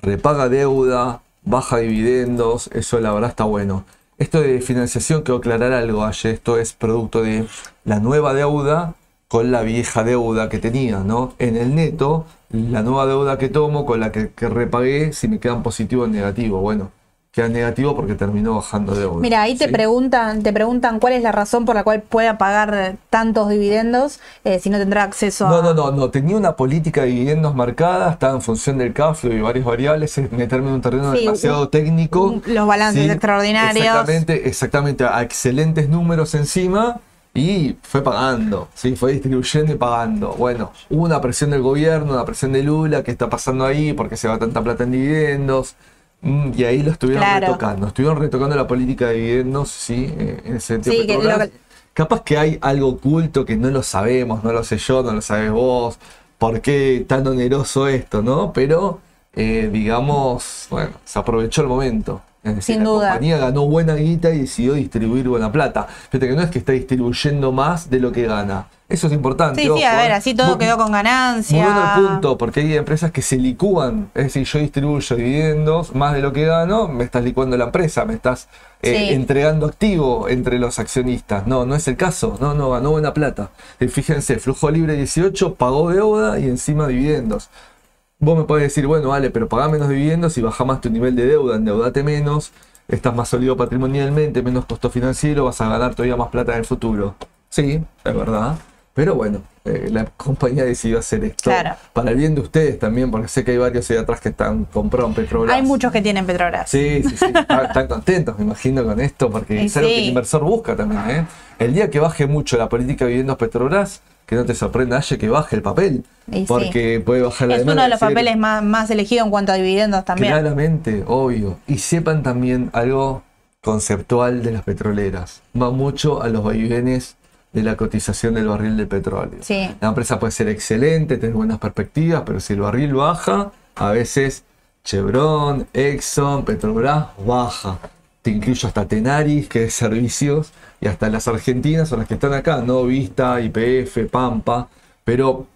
Speaker 2: repaga deuda, baja dividendos, eso la verdad está bueno. Esto de financiación, quiero aclarar algo, Aye, esto es producto de la nueva deuda con la vieja deuda que tenía, ¿no? En el neto, la nueva deuda que tomo con la que, que repagué, si me quedan positivo o negativo. Bueno, queda negativo porque terminó bajando deuda.
Speaker 1: Mira, ahí te preguntan, te preguntan cuál es la razón por la cual pueda pagar tantos dividendos eh, si no tendrá acceso a.
Speaker 2: No, no, no, no. Tenía una política de dividendos marcada, estaba en función del cash flow y varias variables. Es meterme en un terreno
Speaker 1: Sí,
Speaker 2: demasiado
Speaker 1: un-
Speaker 2: técnico.
Speaker 1: los balances extraordinarios.
Speaker 2: Exactamente, exactamente. A excelentes números encima y fue pagando, ¿sí? fue distribuyendo y pagando. Bueno, hubo una presión del gobierno, una presión de Lula, ¿qué está pasando ahí? ¿Por qué se va tanta plata en dividendos? Mm, Y ahí lo estuvieron
Speaker 1: Claro.
Speaker 2: retocando. Estuvieron retocando la política de dividendos, sí, en ese sentido.
Speaker 1: Sí, que lo
Speaker 2: Capaz que hay algo oculto que no lo sabemos, no lo sé yo, no lo sabes vos, por qué tan oneroso esto, ¿no? Pero, eh, digamos, bueno, se aprovechó el momento. Es decir,
Speaker 1: Sin
Speaker 2: la
Speaker 1: duda.
Speaker 2: compañía ganó buena guita y decidió distribuir buena plata. Fíjate que no es que está distribuyendo más de lo que gana. Eso es importante.
Speaker 1: Sí, sí, a ver,
Speaker 2: ¿eh?
Speaker 1: así todo
Speaker 2: Muy-
Speaker 1: quedó con ganancia.
Speaker 2: muy bueno el punto, porque hay empresas que se licúan. Es decir, yo distribuyo dividendos más de lo que gano, me estás licuando la empresa, me estás eh,
Speaker 1: Sí.
Speaker 2: entregando activo entre los accionistas. No, no es el caso. No, no, ganó buena plata. Eh, fíjense, flujo libre 18, pagó deuda y encima dividendos. Vos me podés decir, bueno, vale, pero pagá menos dividendos y baja más tu nivel de deuda, endeudate menos, estás más sólido patrimonialmente, menos costo financiero, vas a ganar todavía más plata en el futuro. Sí, es verdad. Pero bueno, eh, la compañía decidió hacer esto
Speaker 1: Claro.
Speaker 2: para el bien de ustedes también, porque sé que hay varios ahí atrás que están compraron Petrobras.
Speaker 1: Hay muchos que tienen Petrobras.
Speaker 2: Sí, sí, sí. Están, están contentos, me imagino, con esto, porque es algo que
Speaker 1: sí.
Speaker 2: el inversor busca también. ¿eh? El día que baje mucho la política de viviendas Petrobras, que no te sorprenda, Aye, que baje el papel,
Speaker 1: Y sí.
Speaker 2: porque puede bajar la
Speaker 1: Es
Speaker 2: demanda.
Speaker 1: uno de los
Speaker 2: decir,
Speaker 1: papeles más, más elegidos en cuanto a dividendos también.
Speaker 2: Claramente, obvio. Y sepan también algo conceptual de las petroleras. Va mucho a los vaivenes de la cotización del barril de petróleo.
Speaker 1: Sí.
Speaker 2: La empresa puede ser excelente, tener buenas perspectivas, pero si el barril baja, a veces Chevron, Exxon, Petrobras baja. Te incluyo hasta Tenaris, que es servicios, y hasta las argentinas son las que están acá, no Vista, IPF, Pampa, pero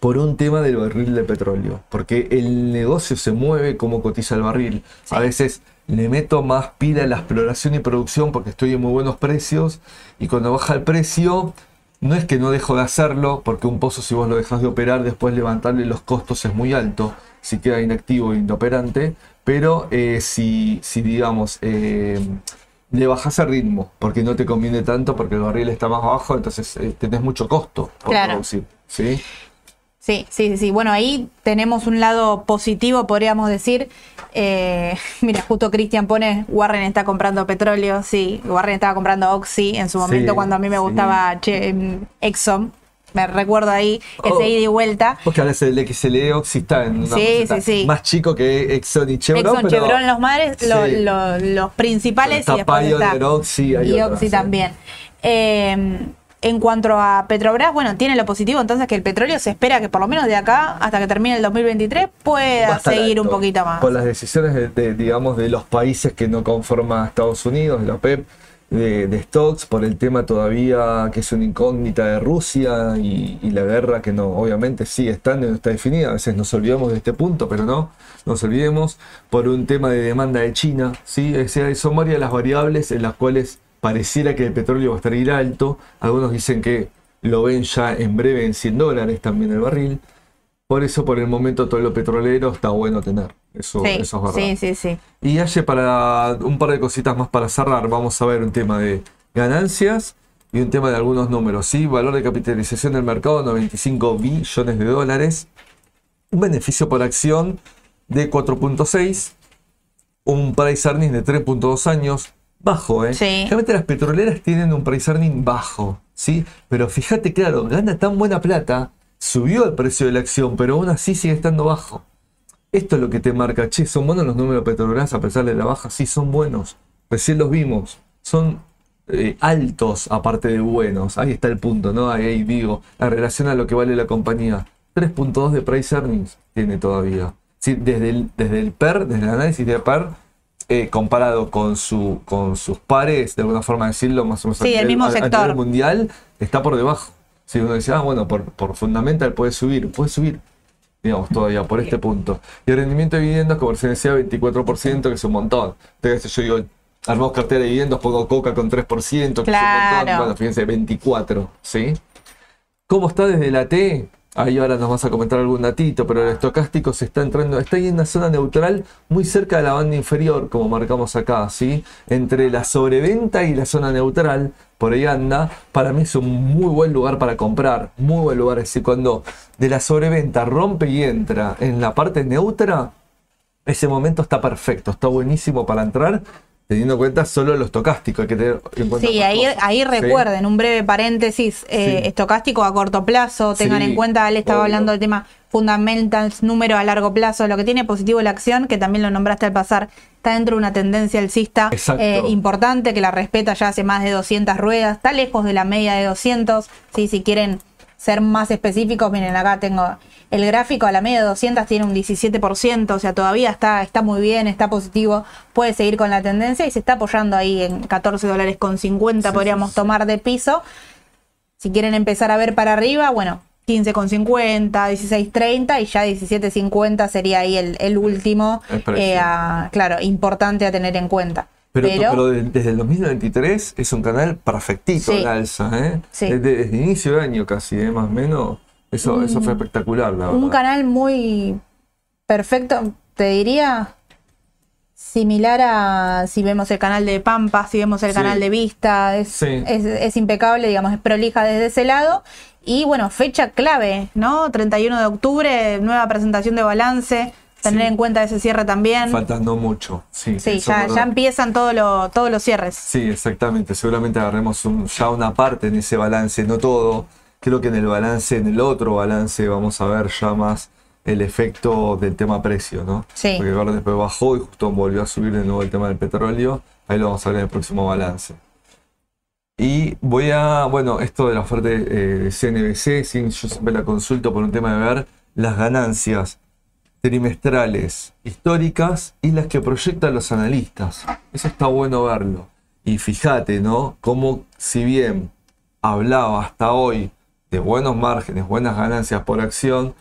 Speaker 2: por un tema del barril de petróleo, porque el negocio se mueve como cotiza el barril. A veces le meto más pila a la exploración y producción porque estoy en muy buenos precios y cuando baja el precio no es que no dejo de hacerlo, porque un pozo si vos lo dejas de operar, después levantarle los costos es muy alto, si queda inactivo e inoperante, pero eh, si, si digamos... eh, le bajas el ritmo porque no te conviene tanto porque el barril está más bajo, entonces eh, tenés mucho costo por
Speaker 1: Claro.
Speaker 2: producir. ¿sí?
Speaker 1: Sí, sí, sí. Bueno, ahí tenemos un lado positivo, podríamos decir. Eh, mira, justo Cristian pone, Warren está comprando petróleo, sí, Warren estaba comprando Oxy en su
Speaker 2: Sí,
Speaker 1: momento cuando a mí me
Speaker 2: sí.
Speaker 1: gustaba che, Exxon. Me recuerdo ahí ese
Speaker 2: Oh.
Speaker 1: ida y vuelta.
Speaker 2: Porque ahora es el XLE está en una
Speaker 1: Sí, sí, sí.
Speaker 2: más chico que Exxon y Chevron.
Speaker 1: Exxon,
Speaker 2: pero
Speaker 1: Chevron, los madres, lo-
Speaker 2: Sí.
Speaker 1: lo- los principales y después está
Speaker 2: Oxy, hay
Speaker 1: y Oxy
Speaker 2: sí.
Speaker 1: también. Eh, en cuanto a Petrobras, bueno, tiene lo positivo entonces que el petróleo se espera que por lo menos de acá hasta que termine el 2023
Speaker 2: va
Speaker 1: pueda seguir un poquito más.
Speaker 2: Por las decisiones de, de, digamos, de los países que no conforman a Estados Unidos, de la OPEP, de, stocks por el tema todavía que es una incógnita de Rusia y, y la guerra que no, obviamente sigue estando y no está definida. A veces nos olvidamos de este punto, pero no nos olvidemos por un tema de demanda de China. ¿sí? O sea, son varias las variables en las cuales pareciera que el petróleo va a estar ir alto. Algunos dicen que lo ven ya en breve en 100 dólares también el barril. Por eso, por el momento, todo lo petrolero está bueno tener. Eso,
Speaker 1: Sí,
Speaker 2: eso es verdad.
Speaker 1: sí, sí, sí.
Speaker 2: Y Aye, para un par de cositas más para cerrar, vamos a ver un tema de ganancias y un tema de algunos números. ¿sí? Valor de capitalización del mercado, 95 billones de dólares. Un beneficio por acción de 4.6. Un price earnings de 3.2 años. Bajo, ¿eh?
Speaker 1: Sí.
Speaker 2: Realmente las petroleras tienen un price earning bajo, ¿sí? Pero fíjate, claro, gana tan buena plata, subió el precio de la acción, pero aún así sigue estando bajo. Esto es lo que te marca, che, son buenos los números petroleras a pesar de la baja, sí, son buenos. Recién los vimos, son eh, altos aparte de buenos. Ahí está el punto, ¿no? Ahí, ahí digo, la relación a lo que vale la compañía. 3.2 de price earnings tiene todavía. Sí, desde, el, desde el PER, desde el análisis de PER, eh, comparado con, su, con sus pares, de alguna forma decirlo, más o menos
Speaker 1: Sí, el mismo sector.
Speaker 2: mundial, está por debajo. Si uno dice, ah, bueno, por, por fundamental puede subir, puede subir digamos, todavía por este punto. Y el rendimiento de dividendos, como recién decía, 24%, que es un montón. Entonces yo digo, armamos cartera de dividendos, pongo Coca con 3%, que es un montón.
Speaker 1: Claro.
Speaker 2: Bueno, fíjense, 24, ¿sí? ¿Cómo está desde la T? Ahí ahora nos vas a comentar algún datito, pero el estocástico se está entrando, está ahí en una zona neutral, muy cerca de la banda inferior, como marcamos acá, ¿sí? Entre la sobreventa y la zona neutral, por ahí anda. Para mí es un muy buen lugar para comprar, muy buen lugar. Es decir, cuando de la sobreventa rompe y entra en la parte neutra, ese momento está perfecto, está buenísimo para entrar, teniendo en cuenta solo lo estocástico. Hay que tener en cuenta
Speaker 1: Sí, ahí,
Speaker 2: cosas,
Speaker 1: ahí
Speaker 2: ¿sí?
Speaker 1: recuerden, un breve paréntesis, eh,
Speaker 2: Sí.
Speaker 1: estocástico a corto plazo, tengan
Speaker 2: Sí,
Speaker 1: en cuenta, él estaba
Speaker 2: obvio.
Speaker 1: hablando del tema fundamentals, número a largo plazo, lo que tiene positivo la acción, que también lo nombraste al pasar, está dentro de una tendencia alcista eh, importante, que la respeta ya hace más de 200 ruedas, está lejos de la media de 200, sí, si quieren ser más específicos, miren acá tengo el gráfico a la media de 200 tiene un 17%, o sea, todavía está, está muy bien, está positivo, puede seguir con la tendencia y se está apoyando ahí en 14 dólares con 50,
Speaker 2: Sí,
Speaker 1: podríamos
Speaker 2: sí, sí.
Speaker 1: tomar de piso. Si quieren empezar a ver para arriba, bueno, 15,50, 16,30 y ya 17,50 sería ahí el, el último, eh, a- claro, importante a tener en cuenta.
Speaker 2: Pero,
Speaker 1: Pero,
Speaker 2: pero de- desde el 2023 es un canal perfectito
Speaker 1: Sí.
Speaker 2: el alza, ¿eh?
Speaker 1: Sí.
Speaker 2: Desde, desde inicio de año casi, ¿eh? más o menos. Eso, eso fue espectacular, la verdad.
Speaker 1: un canal muy perfecto, te diría, similar a si vemos el canal de Pampa, si vemos el
Speaker 2: Sí.
Speaker 1: canal de Vista, es, es, es impecable, digamos, es prolija desde ese lado. Y bueno, fecha clave, ¿no? 31 de octubre, nueva presentación de balance, tener
Speaker 2: Sí.
Speaker 1: en cuenta ese cierre también.
Speaker 2: Faltando mucho. Sí,
Speaker 1: ya, ya empiezan todo lo- todos los cierres.
Speaker 2: Sí, exactamente. Seguramente agarremos un- ya una parte en ese balance, no todo. Creo que en el balance, en el otro balance, vamos a ver ya más el efecto del tema precio, ¿no?
Speaker 1: Sí.
Speaker 2: Porque ahora después bajó y justo volvió a subir de nuevo el tema del petróleo. Ahí lo vamos a ver en el próximo balance. Y voy a, bueno, esto de la oferta eh, de CNBC, sí, yo siempre la consulto por un tema de ver las ganancias trimestrales históricas y las que proyectan los analistas. Eso está bueno verlo. Y fíjate, ¿no? Cómo si bien hablaba hasta hoy de buenos márgenes, buenas ganancias por acción,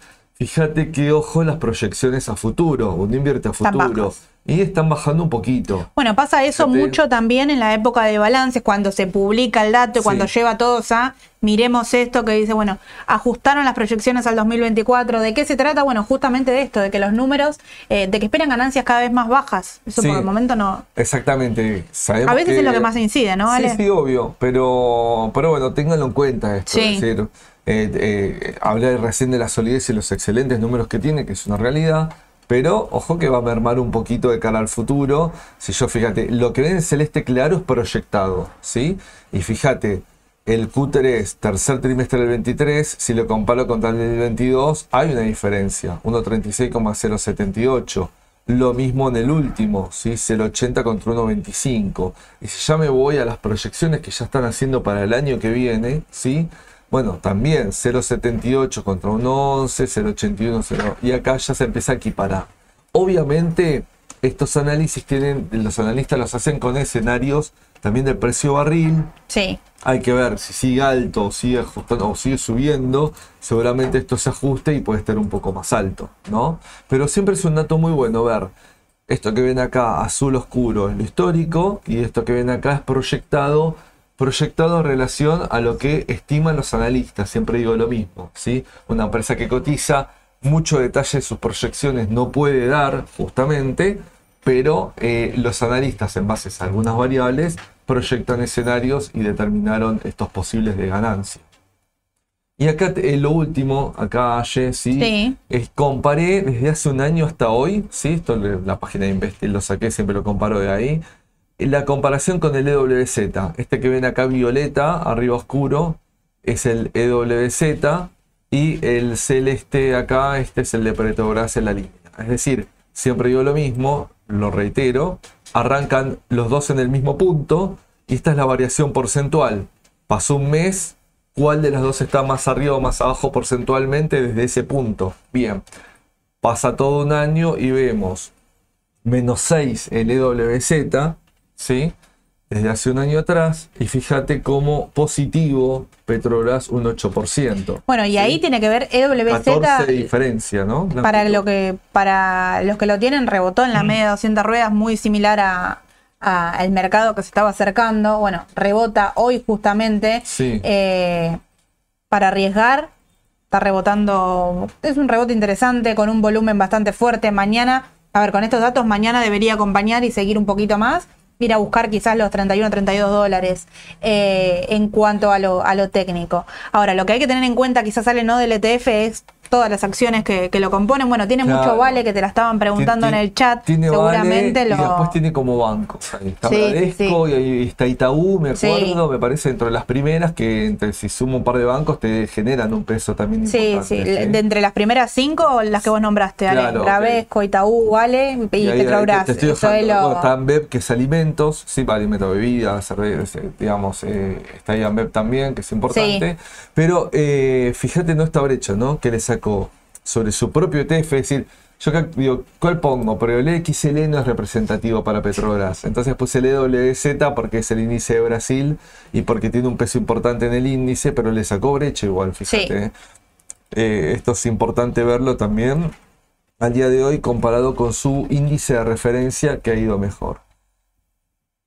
Speaker 2: fíjate que ojo las proyecciones a futuro, uno invierte a futuro. Y están bajando un poquito.
Speaker 1: Bueno, pasa eso
Speaker 2: Fíjate.
Speaker 1: mucho también en la época de balances, cuando se publica el dato y
Speaker 2: Sí.
Speaker 1: cuando lleva a todos a miremos esto que dice, bueno, ajustaron las proyecciones al 2024. ¿De qué se trata? Bueno, justamente de esto, de que los números, eh, de que esperan ganancias cada vez más bajas. Eso
Speaker 2: Sí.
Speaker 1: por el momento no.
Speaker 2: Exactamente. Sabemos
Speaker 1: A veces es lo que más incide, ¿no?
Speaker 2: Sí,
Speaker 1: Ale?
Speaker 2: sí, obvio, pero, pero bueno, ténganlo en cuenta esto.
Speaker 1: Sí.
Speaker 2: Es decir, eh, eh, hablé recién de la solidez y los excelentes números que tiene, que es una realidad, pero ojo que va a mermar un poquito de cara al futuro. Si yo, fíjate, lo que ven en celeste claro es proyectado, ¿sí? Y fíjate, el Q3, tercer trimestre del 23, si lo comparo contra el del 22, hay una diferencia, 1.36,078. Lo mismo en el último, ¿sí? 0.80 contra 1.25. Y si ya me voy a las proyecciones que ya están haciendo para el año que viene, ¿sí? Bueno, también 0.78 contra 1.11, 0.81, 0. Y acá ya se empieza a equiparar. Obviamente, estos análisis tienen, los analistas los hacen con escenarios también del precio barril.
Speaker 1: Sí.
Speaker 2: Hay que ver si sigue alto o sigue ajustando o sigue subiendo. Seguramente esto se ajuste y puede estar un poco más alto, ¿no? Pero siempre es un dato muy bueno ver esto que ven acá, azul oscuro, es lo histórico, y esto que ven acá es proyectado, proyectado en relación a lo que estiman los analistas. Siempre digo lo mismo, ¿sí? Una empresa que cotiza, mucho detalle de sus proyecciones no puede dar, justamente, pero eh, los analistas, en base a algunas variables, proyectan escenarios y determinaron estos posibles de ganancia. Y acá eh, lo último, acá Jessy,
Speaker 1: Sí.
Speaker 2: es comparé desde hace un año hasta hoy, ¿sí? Esto la página de Investing lo saqué, siempre lo comparo de ahí. La comparación con el EWZ, este que ven acá violeta, arriba oscuro, es el EWZ y el celeste acá, este es el de Petrobras en la línea. Es decir, siempre digo lo mismo, lo reitero, arrancan los dos en el mismo punto y esta es la variación porcentual. Pasó un mes, ¿cuál de las dos está más arriba o más abajo porcentualmente desde ese punto? Bien, pasa todo un año y vemos menos 6 el EWZ, ¿sí? Desde hace un año atrás, y fíjate cómo positivo Petrobras un 8%.
Speaker 1: Bueno, y ahí tiene que ver E
Speaker 2: 14
Speaker 1: EWZ.
Speaker 2: de diferencia, ¿no?
Speaker 1: Para lo que para los que lo tienen rebotó en la media de 200 ruedas muy similar a, a el mercado que se estaba acercando bueno rebota hoy justamente
Speaker 2: Sí.
Speaker 1: eh, para arriesgar está rebotando es un rebote interesante con un volumen bastante fuerte mañana a ver con estos datos mañana debería acompañar y seguir un poquito más ir a buscar quizás los 31 32 dólares eh, en cuanto a lo, a lo técnico. Ahora lo que hay que tener en cuenta quizás sale no del ETF es todas las acciones que, que lo componen bueno tiene mucho vale que te la estaban preguntando en el chat
Speaker 2: tiene
Speaker 1: seguramente
Speaker 2: Vale
Speaker 1: lo
Speaker 2: Y después tiene como bancos. Ahí está
Speaker 1: Sí,
Speaker 2: Bradesco
Speaker 1: sí.
Speaker 2: y ahí está Itaú, me
Speaker 1: Sí.
Speaker 2: acuerdo, me parece dentro de las primeras que entre, si sumo un par de bancos te generan un peso también
Speaker 1: Sí,
Speaker 2: importante.
Speaker 1: sí, de entre las primeras cinco, las que vos nombraste, Ale,
Speaker 2: Claro.
Speaker 1: Bradesco, Itaú, Vale y,
Speaker 2: Y ahí
Speaker 1: Petrobras.
Speaker 2: te- te estoy dejando-
Speaker 1: lo-
Speaker 2: bueno, está Ambev, que es alimentos, sí, para alimentos, bebidas, cerveza, eh, digamos, eh, está ahí Ambev también, que es importante. Pero eh, fíjate en esta brecha, ¿no? Que le sacó sobre su propio ETF, es decir, yo digo, ¿cuál pongo? Pero el XL no es representativo para Petrobras. Entonces puse el EWZ porque es el índice de Brasil y porque tiene un peso importante en el índice, pero le sacó brecha igual, fíjate.
Speaker 1: Sí.
Speaker 2: ¿eh? Eh, esto es importante verlo también al día de hoy comparado con su índice de referencia que ha ido mejor.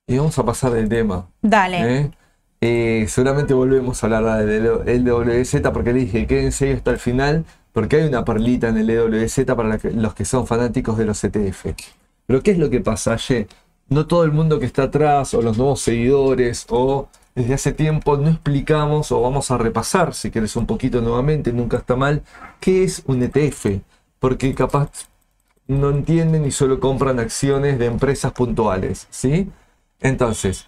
Speaker 2: Y vamos a pasar del tema.
Speaker 1: Dale.
Speaker 2: ¿eh? Eh, seguramente volvemos a hablar del LWZ porque le dije quédense ahí hasta el final porque hay una perlita en el LWZ para los que son fanáticos de los ETF. Pero ¿qué es lo que pasa, Ye? No todo el mundo que está atrás o los nuevos seguidores o desde hace tiempo no explicamos o vamos a repasar, si quieres un poquito nuevamente, nunca está mal, qué es un ETF. Porque capaz no entienden y solo compran acciones de empresas puntuales, ¿sí? Entonces,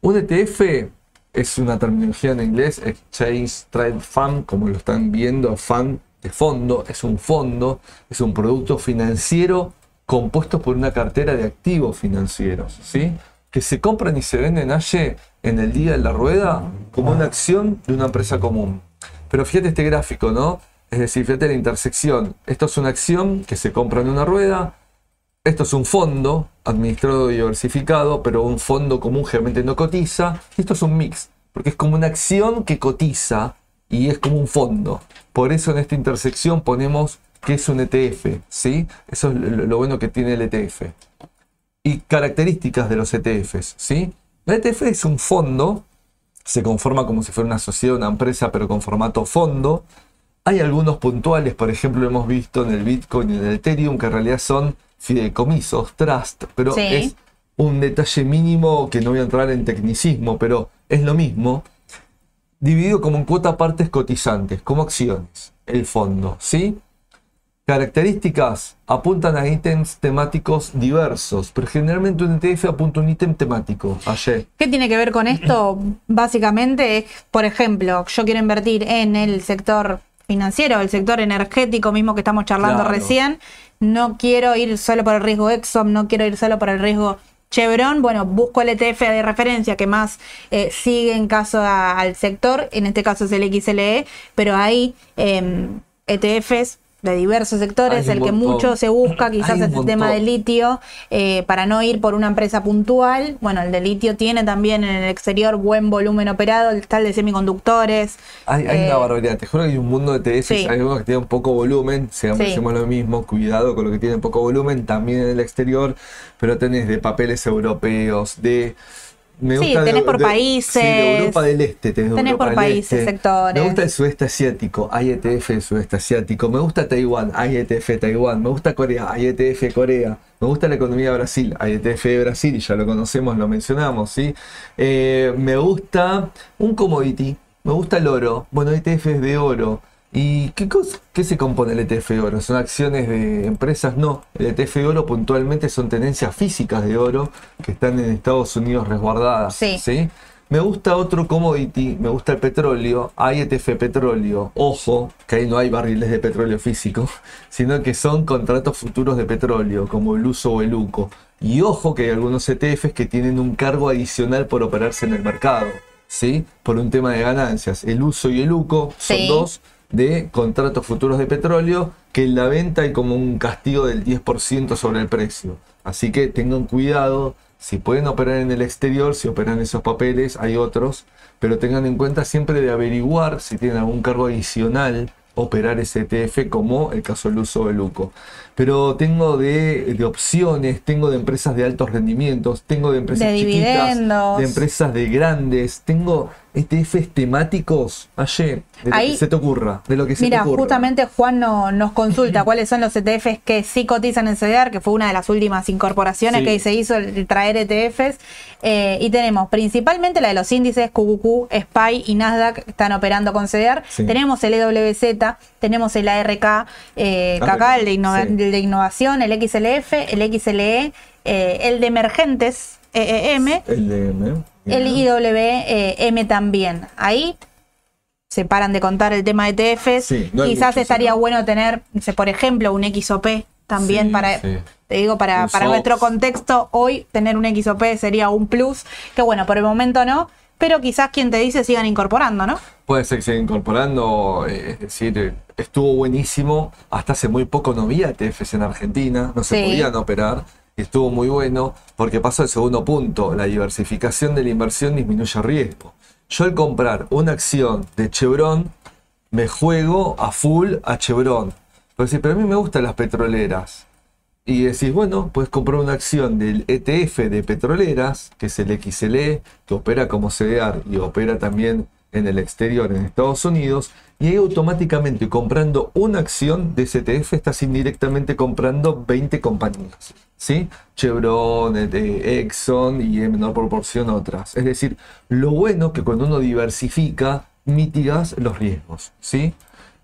Speaker 2: un ETF es una terminología en inglés, Exchange Trade Fund, como lo están viendo, fund fondo, es un fondo, es un producto financiero compuesto por una cartera de activos financieros, ¿sí? Que se compran y se venden ayer en el día de la rueda como una acción de una empresa común. Pero fíjate este gráfico, ¿no? Es decir, fíjate la intersección. Esto es una acción que se compra en una rueda, esto es un fondo administrado y diversificado, pero un fondo común generalmente no cotiza. Esto es un mix, porque es como una acción que cotiza y es como un fondo. Por eso en esta intersección ponemos que es un ETF, ¿sí? Eso es lo bueno que tiene el ETF. Y características de los ETFs, ¿sí? El ETF es un fondo, se conforma como si fuera una sociedad, una empresa, pero con formato fondo. Hay algunos puntuales, por ejemplo, lo hemos visto en el Bitcoin y en el Ethereum, que en realidad son fideicomisos, trust, pero
Speaker 1: Sí.
Speaker 2: es un detalle mínimo que no voy a entrar en tecnicismo, pero es lo mismo. Dividido como en cuota partes cotizantes, como acciones, el fondo, ¿sí? Características apuntan a ítems temáticos diversos, pero generalmente un ETF apunta a un ítem temático. Ayer.
Speaker 1: ¿Qué tiene que ver con esto? Básicamente es, por ejemplo, yo quiero invertir en el sector financiero, el sector energético mismo que estamos charlando
Speaker 2: Claro.
Speaker 1: recién. No quiero ir solo por el riesgo Exxon, no quiero ir solo por el riesgo Chevron. Bueno, busco el ETF de referencia que más eh, sigue en caso al sector, en este caso es el XLE, pero hay em, ETFs de diversos sectores, el que mucho se busca quizás es el tema del litio, eh, para no ir por una empresa puntual. Bueno, el de litio tiene también en el exterior buen volumen operado, el de semiconductores.
Speaker 2: Hay, hay
Speaker 1: Eh,
Speaker 2: una barbaridad, te juro que hay un mundo de TF,
Speaker 1: sí.
Speaker 2: hay algunos que tienen poco volumen, siempre
Speaker 1: Sí.
Speaker 2: lo mismo, cuidado con lo que tienen poco volumen, también en el exterior, pero tenés de papeles europeos, de... Me
Speaker 1: Sí,
Speaker 2: gusta de-
Speaker 1: tenés por
Speaker 2: de-
Speaker 1: países.
Speaker 2: Sí, de Europa del Este, tenés, de
Speaker 1: Tenés
Speaker 2: Europa
Speaker 1: por países,
Speaker 2: Este.
Speaker 1: sectores.
Speaker 2: Me gusta el sudeste asiático, hay ETF del sudeste asiático. Me gusta Taiwán, hay ETF Taiwán. Me gusta Corea, hay ETF Corea. Me gusta la economía de Brasil, hay ETF de Brasil, y ya lo conocemos, lo mencionamos, ¿sí? Eh, me gusta un commodity, me gusta el oro. Bueno, ETFs de oro. ¿Y qué, qué se compone el ETF de oro? ¿Son acciones de empresas? No. El ETF de oro puntualmente son tenencias físicas de oro que están en Estados Unidos resguardadas.
Speaker 1: Sí.
Speaker 2: ¿sí? Me gusta otro commodity, me gusta el petróleo, hay ETF petróleo, ojo, que ahí no hay barriles de petróleo físico, sino que son contratos futuros de petróleo, como el uso o el UCO. Y ojo que hay algunos ETFs que tienen un cargo adicional por operarse en el mercado, ¿sí? Por un tema de ganancias. El uso y el UCO son
Speaker 1: Sí.
Speaker 2: dos de contratos futuros de petróleo que en la venta hay como un castigo del 10% sobre el precio. Así que tengan cuidado, si pueden operar en el exterior, si operan esos papeles, hay otros, pero tengan en cuenta siempre de averiguar si tienen algún cargo adicional operar ese ETF como el caso del uso del UCO. Pero tengo de, de opciones, tengo de empresas de altos rendimientos, tengo de empresas
Speaker 1: De
Speaker 2: chiquitas,
Speaker 1: dividendos.
Speaker 2: de empresas de grandes, tengo ETFs temáticos, ayer, de lo
Speaker 1: Ahí-
Speaker 2: que se te ocurra, de lo que se
Speaker 1: Mira,
Speaker 2: te ocurra.
Speaker 1: justamente Juan no- nos consulta cuáles son los ETFs que sí cotizan en CDR, que fue una de las últimas incorporaciones
Speaker 2: Sí.
Speaker 1: que se hizo, el traer ETFs. eh, y tenemos principalmente la de los índices QQQ, SPY y Nasdaq que están operando con CDR.
Speaker 2: Sí.
Speaker 1: Tenemos el EWZ, tenemos el ARK, eh,
Speaker 2: ARK,
Speaker 1: KK, el de. El de innovación, el XLF, el XLE, eh, el de emergentes, EEM,
Speaker 2: El
Speaker 1: IWM también. Ahí se paran de contar el tema de ETFs.
Speaker 2: Sí, no hay
Speaker 1: Quizás estaría
Speaker 2: ¿no?
Speaker 1: bueno tener, por ejemplo, un XOP también
Speaker 2: Sí,
Speaker 1: para,
Speaker 2: sí.
Speaker 1: te digo, para, para nuestro contexto, hoy tener un XOP sería un plus, que bueno, por el momento no, pero quizás quien te dice sigan incorporando, ¿no?
Speaker 2: Puede ser que se siga incorporando, eh, es decir, estuvo buenísimo. Hasta hace muy poco no había ETFs en Argentina, no se
Speaker 1: Sí.
Speaker 2: podían operar. Y estuvo muy bueno porque pasó el segundo punto, la diversificación de la inversión disminuye riesgo. Yo al comprar una acción de Chevron, me juego a full a Chevron. Pero sí, pero a mí me gustan las petroleras. Y decís, bueno, puedes comprar una acción del ETF de petroleras, que es el XLE, que opera como CDR y opera también en el exterior, en Estados Unidos, y ahí automáticamente comprando una acción de ese ETF estás indirectamente comprando 20 compañías, ¿sí? Chevron, eh, Exxon y en menor proporción otras. Es decir, lo bueno que cuando uno diversifica, mitigas los riesgos, ¿sí?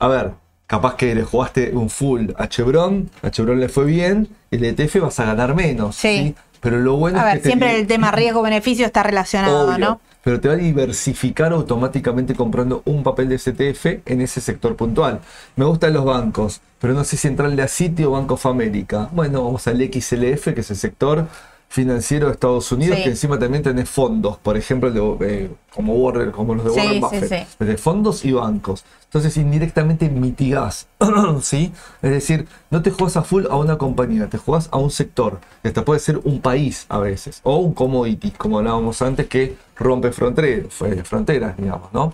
Speaker 2: A ver, capaz que le jugaste un full a Chevron, a Chevron le fue bien, el ETF vas a ganar menos,
Speaker 1: Sí.
Speaker 2: ¿sí? Pero lo bueno
Speaker 1: A
Speaker 2: es
Speaker 1: ver,
Speaker 2: que
Speaker 1: siempre el tema riesgo-beneficio está relacionado,
Speaker 2: Obvio,
Speaker 1: ¿no?
Speaker 2: Pero te va a diversificar automáticamente comprando un papel de CTF en ese sector puntual. Me gustan los bancos, pero no sé si entrarle a Citi o Bank of America. Bueno, vamos al XLF, que es el sector financiero de Estados Unidos,
Speaker 1: Sí.
Speaker 2: que encima también tenés fondos, por ejemplo, el de, eh, como, Warren, como los de
Speaker 1: Sí,
Speaker 2: Warren Buffett,
Speaker 1: sí.
Speaker 2: de fondos y bancos. Entonces indirectamente mitigás, ¿sí? Es decir, no te juegas a full a una compañía, te juegas a un sector, que hasta puede ser un país a veces, o un commodity, como hablábamos antes, que rompe fronteras, fronteras digamos, ¿no?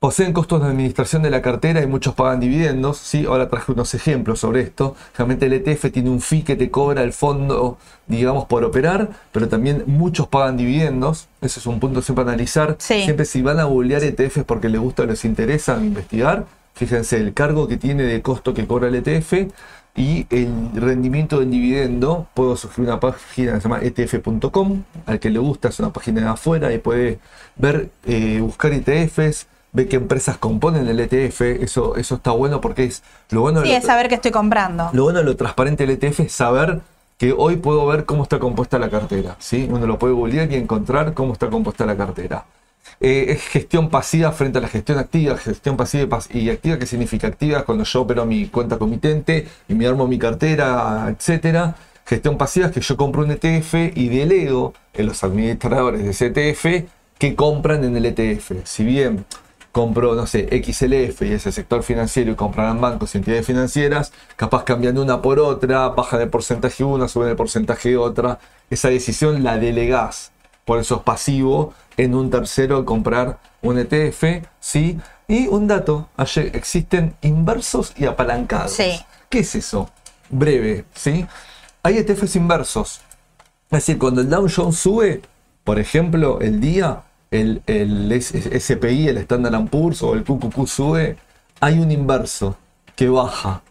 Speaker 2: Poseen costos de administración de la cartera y muchos pagan dividendos. ¿sí? Ahora traje unos ejemplos sobre esto. Realmente el ETF tiene un fee que te cobra el fondo, digamos, por operar, pero también muchos pagan dividendos. Ese es un punto siempre a analizar.
Speaker 1: Sí.
Speaker 2: Siempre si van a googlear ETFs porque les gusta o les interesa investigar, fíjense el cargo que tiene de costo que cobra el ETF y el rendimiento del dividendo. Puedo sugerir una página que se llama etf.com. Al que le gusta, es una página de afuera y puede ver, eh, buscar ETFs ve qué empresas componen el ETF, eso, eso está bueno porque es lo bueno,
Speaker 1: Sí,
Speaker 2: de lo,
Speaker 1: es saber qué estoy comprando.
Speaker 2: lo bueno de lo transparente del ETF es saber que hoy puedo ver cómo está compuesta la cartera, ¿sí? Uno lo puede googlear y encontrar cómo está compuesta la cartera. Eh, es gestión pasiva frente a la gestión activa. Gestión pasiva y, pas- y activa, ¿qué significa activa? Cuando yo opero mi cuenta comitente y me armo mi cartera, etcétera. Gestión pasiva es que yo compro un ETF y delego en los administradores de ese ETF que compran en el ETF. Si bien compro, no sé, XLF y ese sector financiero y comprarán bancos y entidades financieras, capaz cambian una por otra, bajan el porcentaje una, suben el porcentaje otra. Esa decisión la delegás, por eso es pasivo, en un tercero comprar un ETF, ¿sí? Y un dato, ayer existen inversos y apalancados.
Speaker 1: Sí.
Speaker 2: ¿Qué es eso? Breve, ¿sí? Hay ETFs inversos. Es decir, cuando el Dow Jones sube, por ejemplo, el día, el, el SPI, el Standard Poor's o el QQQ sube, hay un inverso que baja.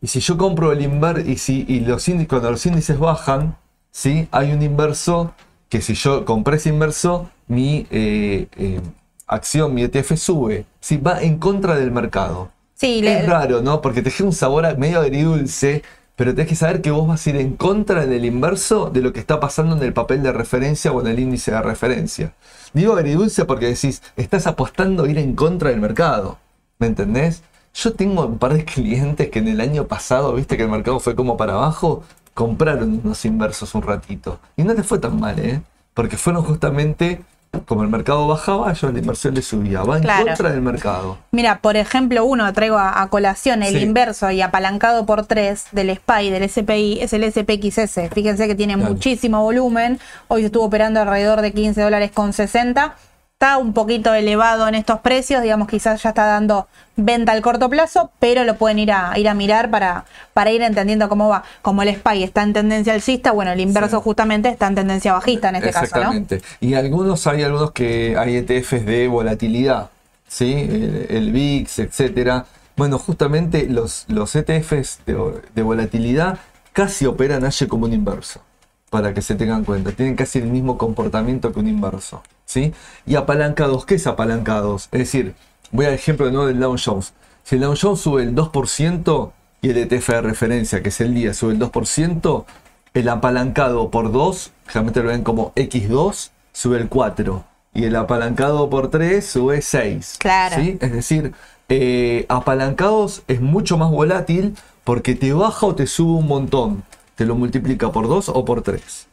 Speaker 2: Y si yo compro el inver y si y los índices, cuando los índices bajan, ¿sí? hay un inverso que si yo compré ese inverso, mi eh, eh, acción, mi ETF sube. ¿sí? Va en contra del mercado.
Speaker 1: Sí,
Speaker 2: Es
Speaker 1: le-
Speaker 2: raro, ¿no? Porque te deja un sabor medio agridulce, pero tenés que saber que vos vas a ir en contra del inverso de lo que está pasando en el papel de referencia o en el índice de referencia. Digo agridulce porque decís, estás apostando a ir en contra del mercado. ¿Me entendés? Yo tengo un par de clientes que en el año pasado, viste que el mercado fue como para abajo, compraron unos inversos un ratito. Y no les fue tan mal, ¿eh? Porque fueron justamente, como el mercado bajaba, ellos la inversión les subía. Va en contra del mercado.
Speaker 1: Mira, por ejemplo, uno traigo a, a colación el
Speaker 2: Sí.
Speaker 1: inverso y apalancado por 3 del SPY, del SPI, es el SPXS. Fíjense que tiene
Speaker 2: Claro.
Speaker 1: muchísimo volumen. Hoy se estuvo operando alrededor de 15 dólares con 60. Está un poquito elevado en estos precios, digamos, quizás ya está dando venta al corto plazo, pero lo pueden ir a, ir a mirar para, para ir entendiendo cómo va. Como el SPY está en tendencia alcista, bueno, el inverso
Speaker 2: Sí.
Speaker 1: justamente está en tendencia bajista en este caso, ¿no?
Speaker 2: Exactamente. Y algunos hay algunos que hay ETFs de volatilidad, ¿sí? El, el VIX, etcétera. Bueno, justamente los, los ETFs de, de volatilidad casi operan ayer como un inverso, para que se tengan cuenta. Tienen casi el mismo comportamiento que un inverso, ¿sí? Y apalancados, ¿qué es apalancados? Es decir, voy al ejemplo de nuevo del Dow Jones. Si el Dow Jones sube el 2% y el ETF de referencia, que es el día, sube el 2%, el apalancado por 2, generalmente lo ven como X2, sube el 4. Y el apalancado por 3 sube 6.
Speaker 1: Claro.
Speaker 2: ¿sí? Es decir, eh, apalancados es mucho más volátil porque te baja o te sube un montón. Te lo multiplica por 2 o por 3.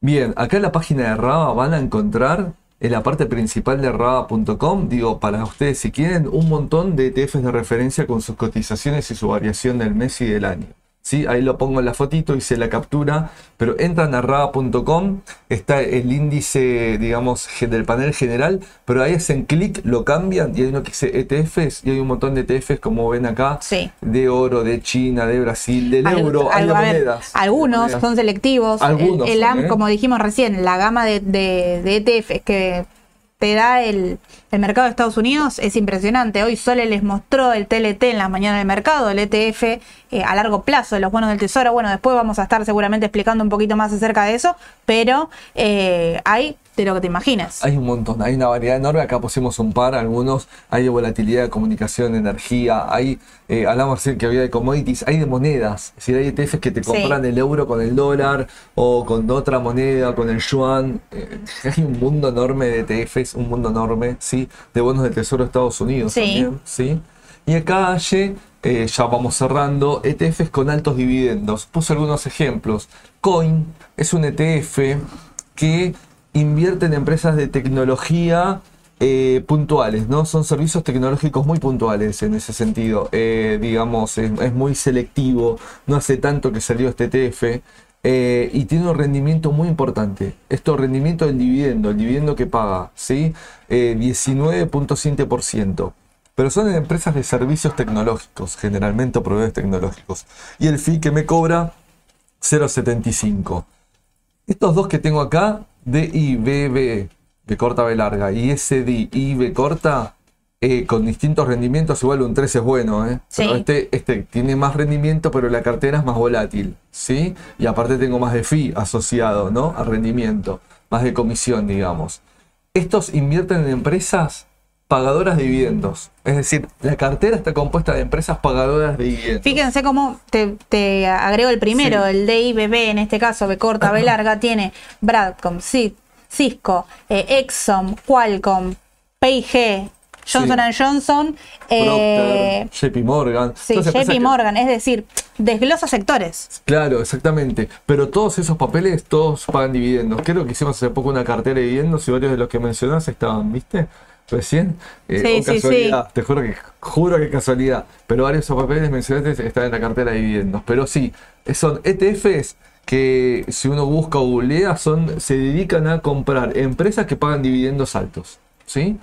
Speaker 2: Bien, acá en la página de Raba van a encontrar en la parte principal de raba.com, digo, para ustedes si quieren, un montón de ETFs de referencia con sus cotizaciones y su variación del mes y del año. ¿Sí? Ahí lo pongo en la fotito, hice la captura, pero entran a raba.com, está el índice, digamos, del panel general, pero ahí hacen clic, lo cambian y hay uno que dice ETFs y hay un montón de ETFs como ven acá,
Speaker 1: Sí.
Speaker 2: de oro, de China, de Brasil, del
Speaker 1: Al-
Speaker 2: euro, hay
Speaker 1: al-
Speaker 2: de
Speaker 1: a ver,
Speaker 2: monedas.
Speaker 1: algunos
Speaker 2: Monedas.
Speaker 1: son selectivos.
Speaker 2: Algunos
Speaker 1: el, el
Speaker 2: son,
Speaker 1: AM,
Speaker 2: ¿eh?
Speaker 1: como dijimos recién, la gama de, de, de ETFs que te da el, el mercado de Estados Unidos es impresionante. Hoy Sole les mostró el TLT en la mañana del mercado, el ETF eh, a largo plazo de los bonos del Tesoro. Bueno, después vamos a estar seguramente explicando un poquito más acerca de eso, pero eh, hay de lo que te imagines.
Speaker 2: Hay un montón, hay una variedad enorme. Acá pusimos un par, algunos. Hay de volatilidad, de comunicación, energía. Hay, eh, hablamos que había de commodities, hay de monedas. Es decir, hay ETFs que te
Speaker 1: Sí.
Speaker 2: compran el euro con el dólar o con otra moneda, con el yuan. Eh, hay un mundo enorme de ETFs, un mundo enorme, ¿sí? De bonos del Tesoro de Estados Unidos
Speaker 1: Sí.
Speaker 2: también, ¿sí? Y acá, Ye, eh, ya vamos cerrando, ETFs con altos dividendos. Puse algunos ejemplos. Coin es un ETF que invierte en empresas de tecnología eh, puntuales, ¿no? Son servicios tecnológicos muy puntuales en ese sentido. Eh, digamos, es, muy selectivo. No hace tanto que salió este ETF. eh, y tiene un rendimiento muy importante. Esto rendimiento del dividendo, el dividendo que paga, ¿sí? Eh, 19.7%. Pero son empresas de servicios tecnológicos, generalmente proveedores tecnológicos. Y el fee que me cobra 0.75. Estos dos que tengo acá, DIBB, de corta B larga, y SDI, B corta, eh, con distintos rendimientos, igual un 3 es bueno, ¿eh? Pero este, este tiene más rendimiento, pero la cartera es más volátil, ¿sí? Y aparte tengo más de fee asociado, ¿no? A rendimiento, más de comisión, digamos. Estos invierten en empresas pagadoras de dividendos. Es decir, la cartera está compuesta de empresas pagadoras de dividendos.
Speaker 1: Fíjense cómo te, te agrego el primero,
Speaker 2: Sí.
Speaker 1: el DIBB, en este caso, B corta, B larga, tiene Bradcom, Cis- Cisco, eh, Exxon, Qualcomm, P&G, Johnson
Speaker 2: Sí.
Speaker 1: Johnson, eh,
Speaker 2: Procter, JP Morgan.
Speaker 1: sí, JP
Speaker 2: que-
Speaker 1: Morgan, es decir, desglosa sectores.
Speaker 2: Claro, exactamente. Pero todos esos papeles, todos pagan dividendos. Creo que hicimos hace poco una cartera de dividendos y varios de los que mencionás estaban, ¿viste? Recién. Eh,
Speaker 1: Sí,
Speaker 2: o
Speaker 1: sí,
Speaker 2: casualidad, te juro que, juro que casualidad. Pero varios de esos papeles mencionaste están en la cartera de dividendos. Pero sí, son ETFs que si uno busca o googlea, son, se dedican a comprar empresas que pagan dividendos altos. ¿Sí?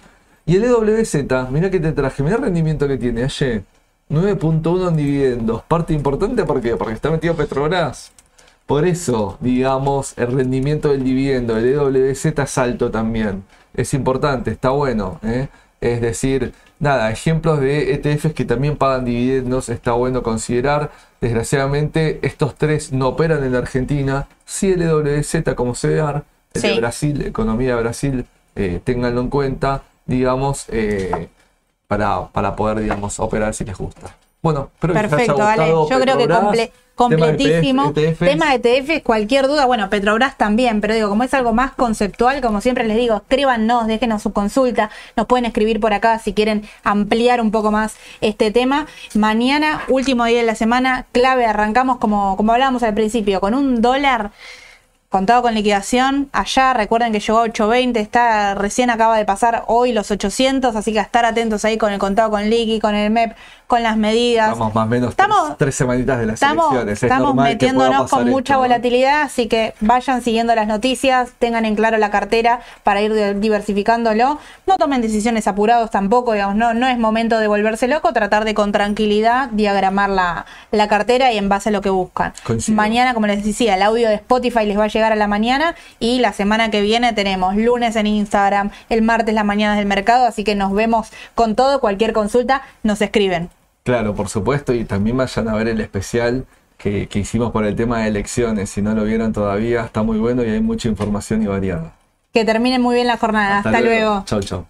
Speaker 2: Y el EWZ, mira que te traje, mira el rendimiento que tiene ayer. 9.1 en dividendos. Parte importante porque, porque está metido Petrobras. Por eso, digamos, el rendimiento del dividendo, el EWZ es alto también. Es importante, está bueno. ¿eh? Es decir, nada, ejemplos de ETFs que también pagan dividendos, está bueno considerar. Desgraciadamente, estos tres no operan en la Argentina. Sí, el EWZ como CDR, el de
Speaker 1: Sí.
Speaker 2: Brasil, Economía de Brasil, eh, ténganlo en cuenta, digamos, eh, para, para poder, digamos, operar si les gusta. Bueno, espero que les haya
Speaker 1: Perfecto, Ale.
Speaker 2: gustado
Speaker 1: Yo creo que
Speaker 2: Petrobras,
Speaker 1: comple-
Speaker 2: tema de
Speaker 1: completísimo. Tema de ETF, cualquier duda, bueno, Petrobras también, pero digo, como es algo más conceptual, como siempre les digo, escríbanos, déjenos su consulta, nos pueden escribir por acá si quieren ampliar un poco más este tema. Mañana, último día de la semana, clave, arrancamos como, como hablábamos al principio, con un dólar contado con liquidación. Allá recuerden que llegó a 820, está recién acaba de pasar hoy los 800, así que a estar atentos ahí con el contado con liqui, con el MEP, con las medidas.
Speaker 2: Estamos más o menos
Speaker 1: Estamos-
Speaker 2: tres, tres semanitas de las
Speaker 1: Estamos,
Speaker 2: elecciones. Es
Speaker 1: estamos metiéndonos con mucha
Speaker 2: esto, ¿no?
Speaker 1: volatilidad, así que vayan siguiendo las noticias, tengan en claro la cartera para ir diversificándolo. No tomen decisiones apurados tampoco, digamos, no, no es momento de volverse loco, tratar de con tranquilidad diagramar la, la cartera y en base a lo que buscan.
Speaker 2: Coincido.
Speaker 1: Mañana, como les decía, el audio de Spotify les va a llegar a la mañana y la semana que viene tenemos lunes en Instagram, el martes las mañanas del mercado, así que nos vemos con todo, cualquier consulta nos escriben.
Speaker 2: Claro, por supuesto, y también vayan a ver el especial que, que hicimos por el tema de elecciones. Si no lo vieron todavía, está muy bueno y hay mucha información y variada.
Speaker 1: Que termine muy bien la jornada. Hasta, luego.
Speaker 2: Chau, chau.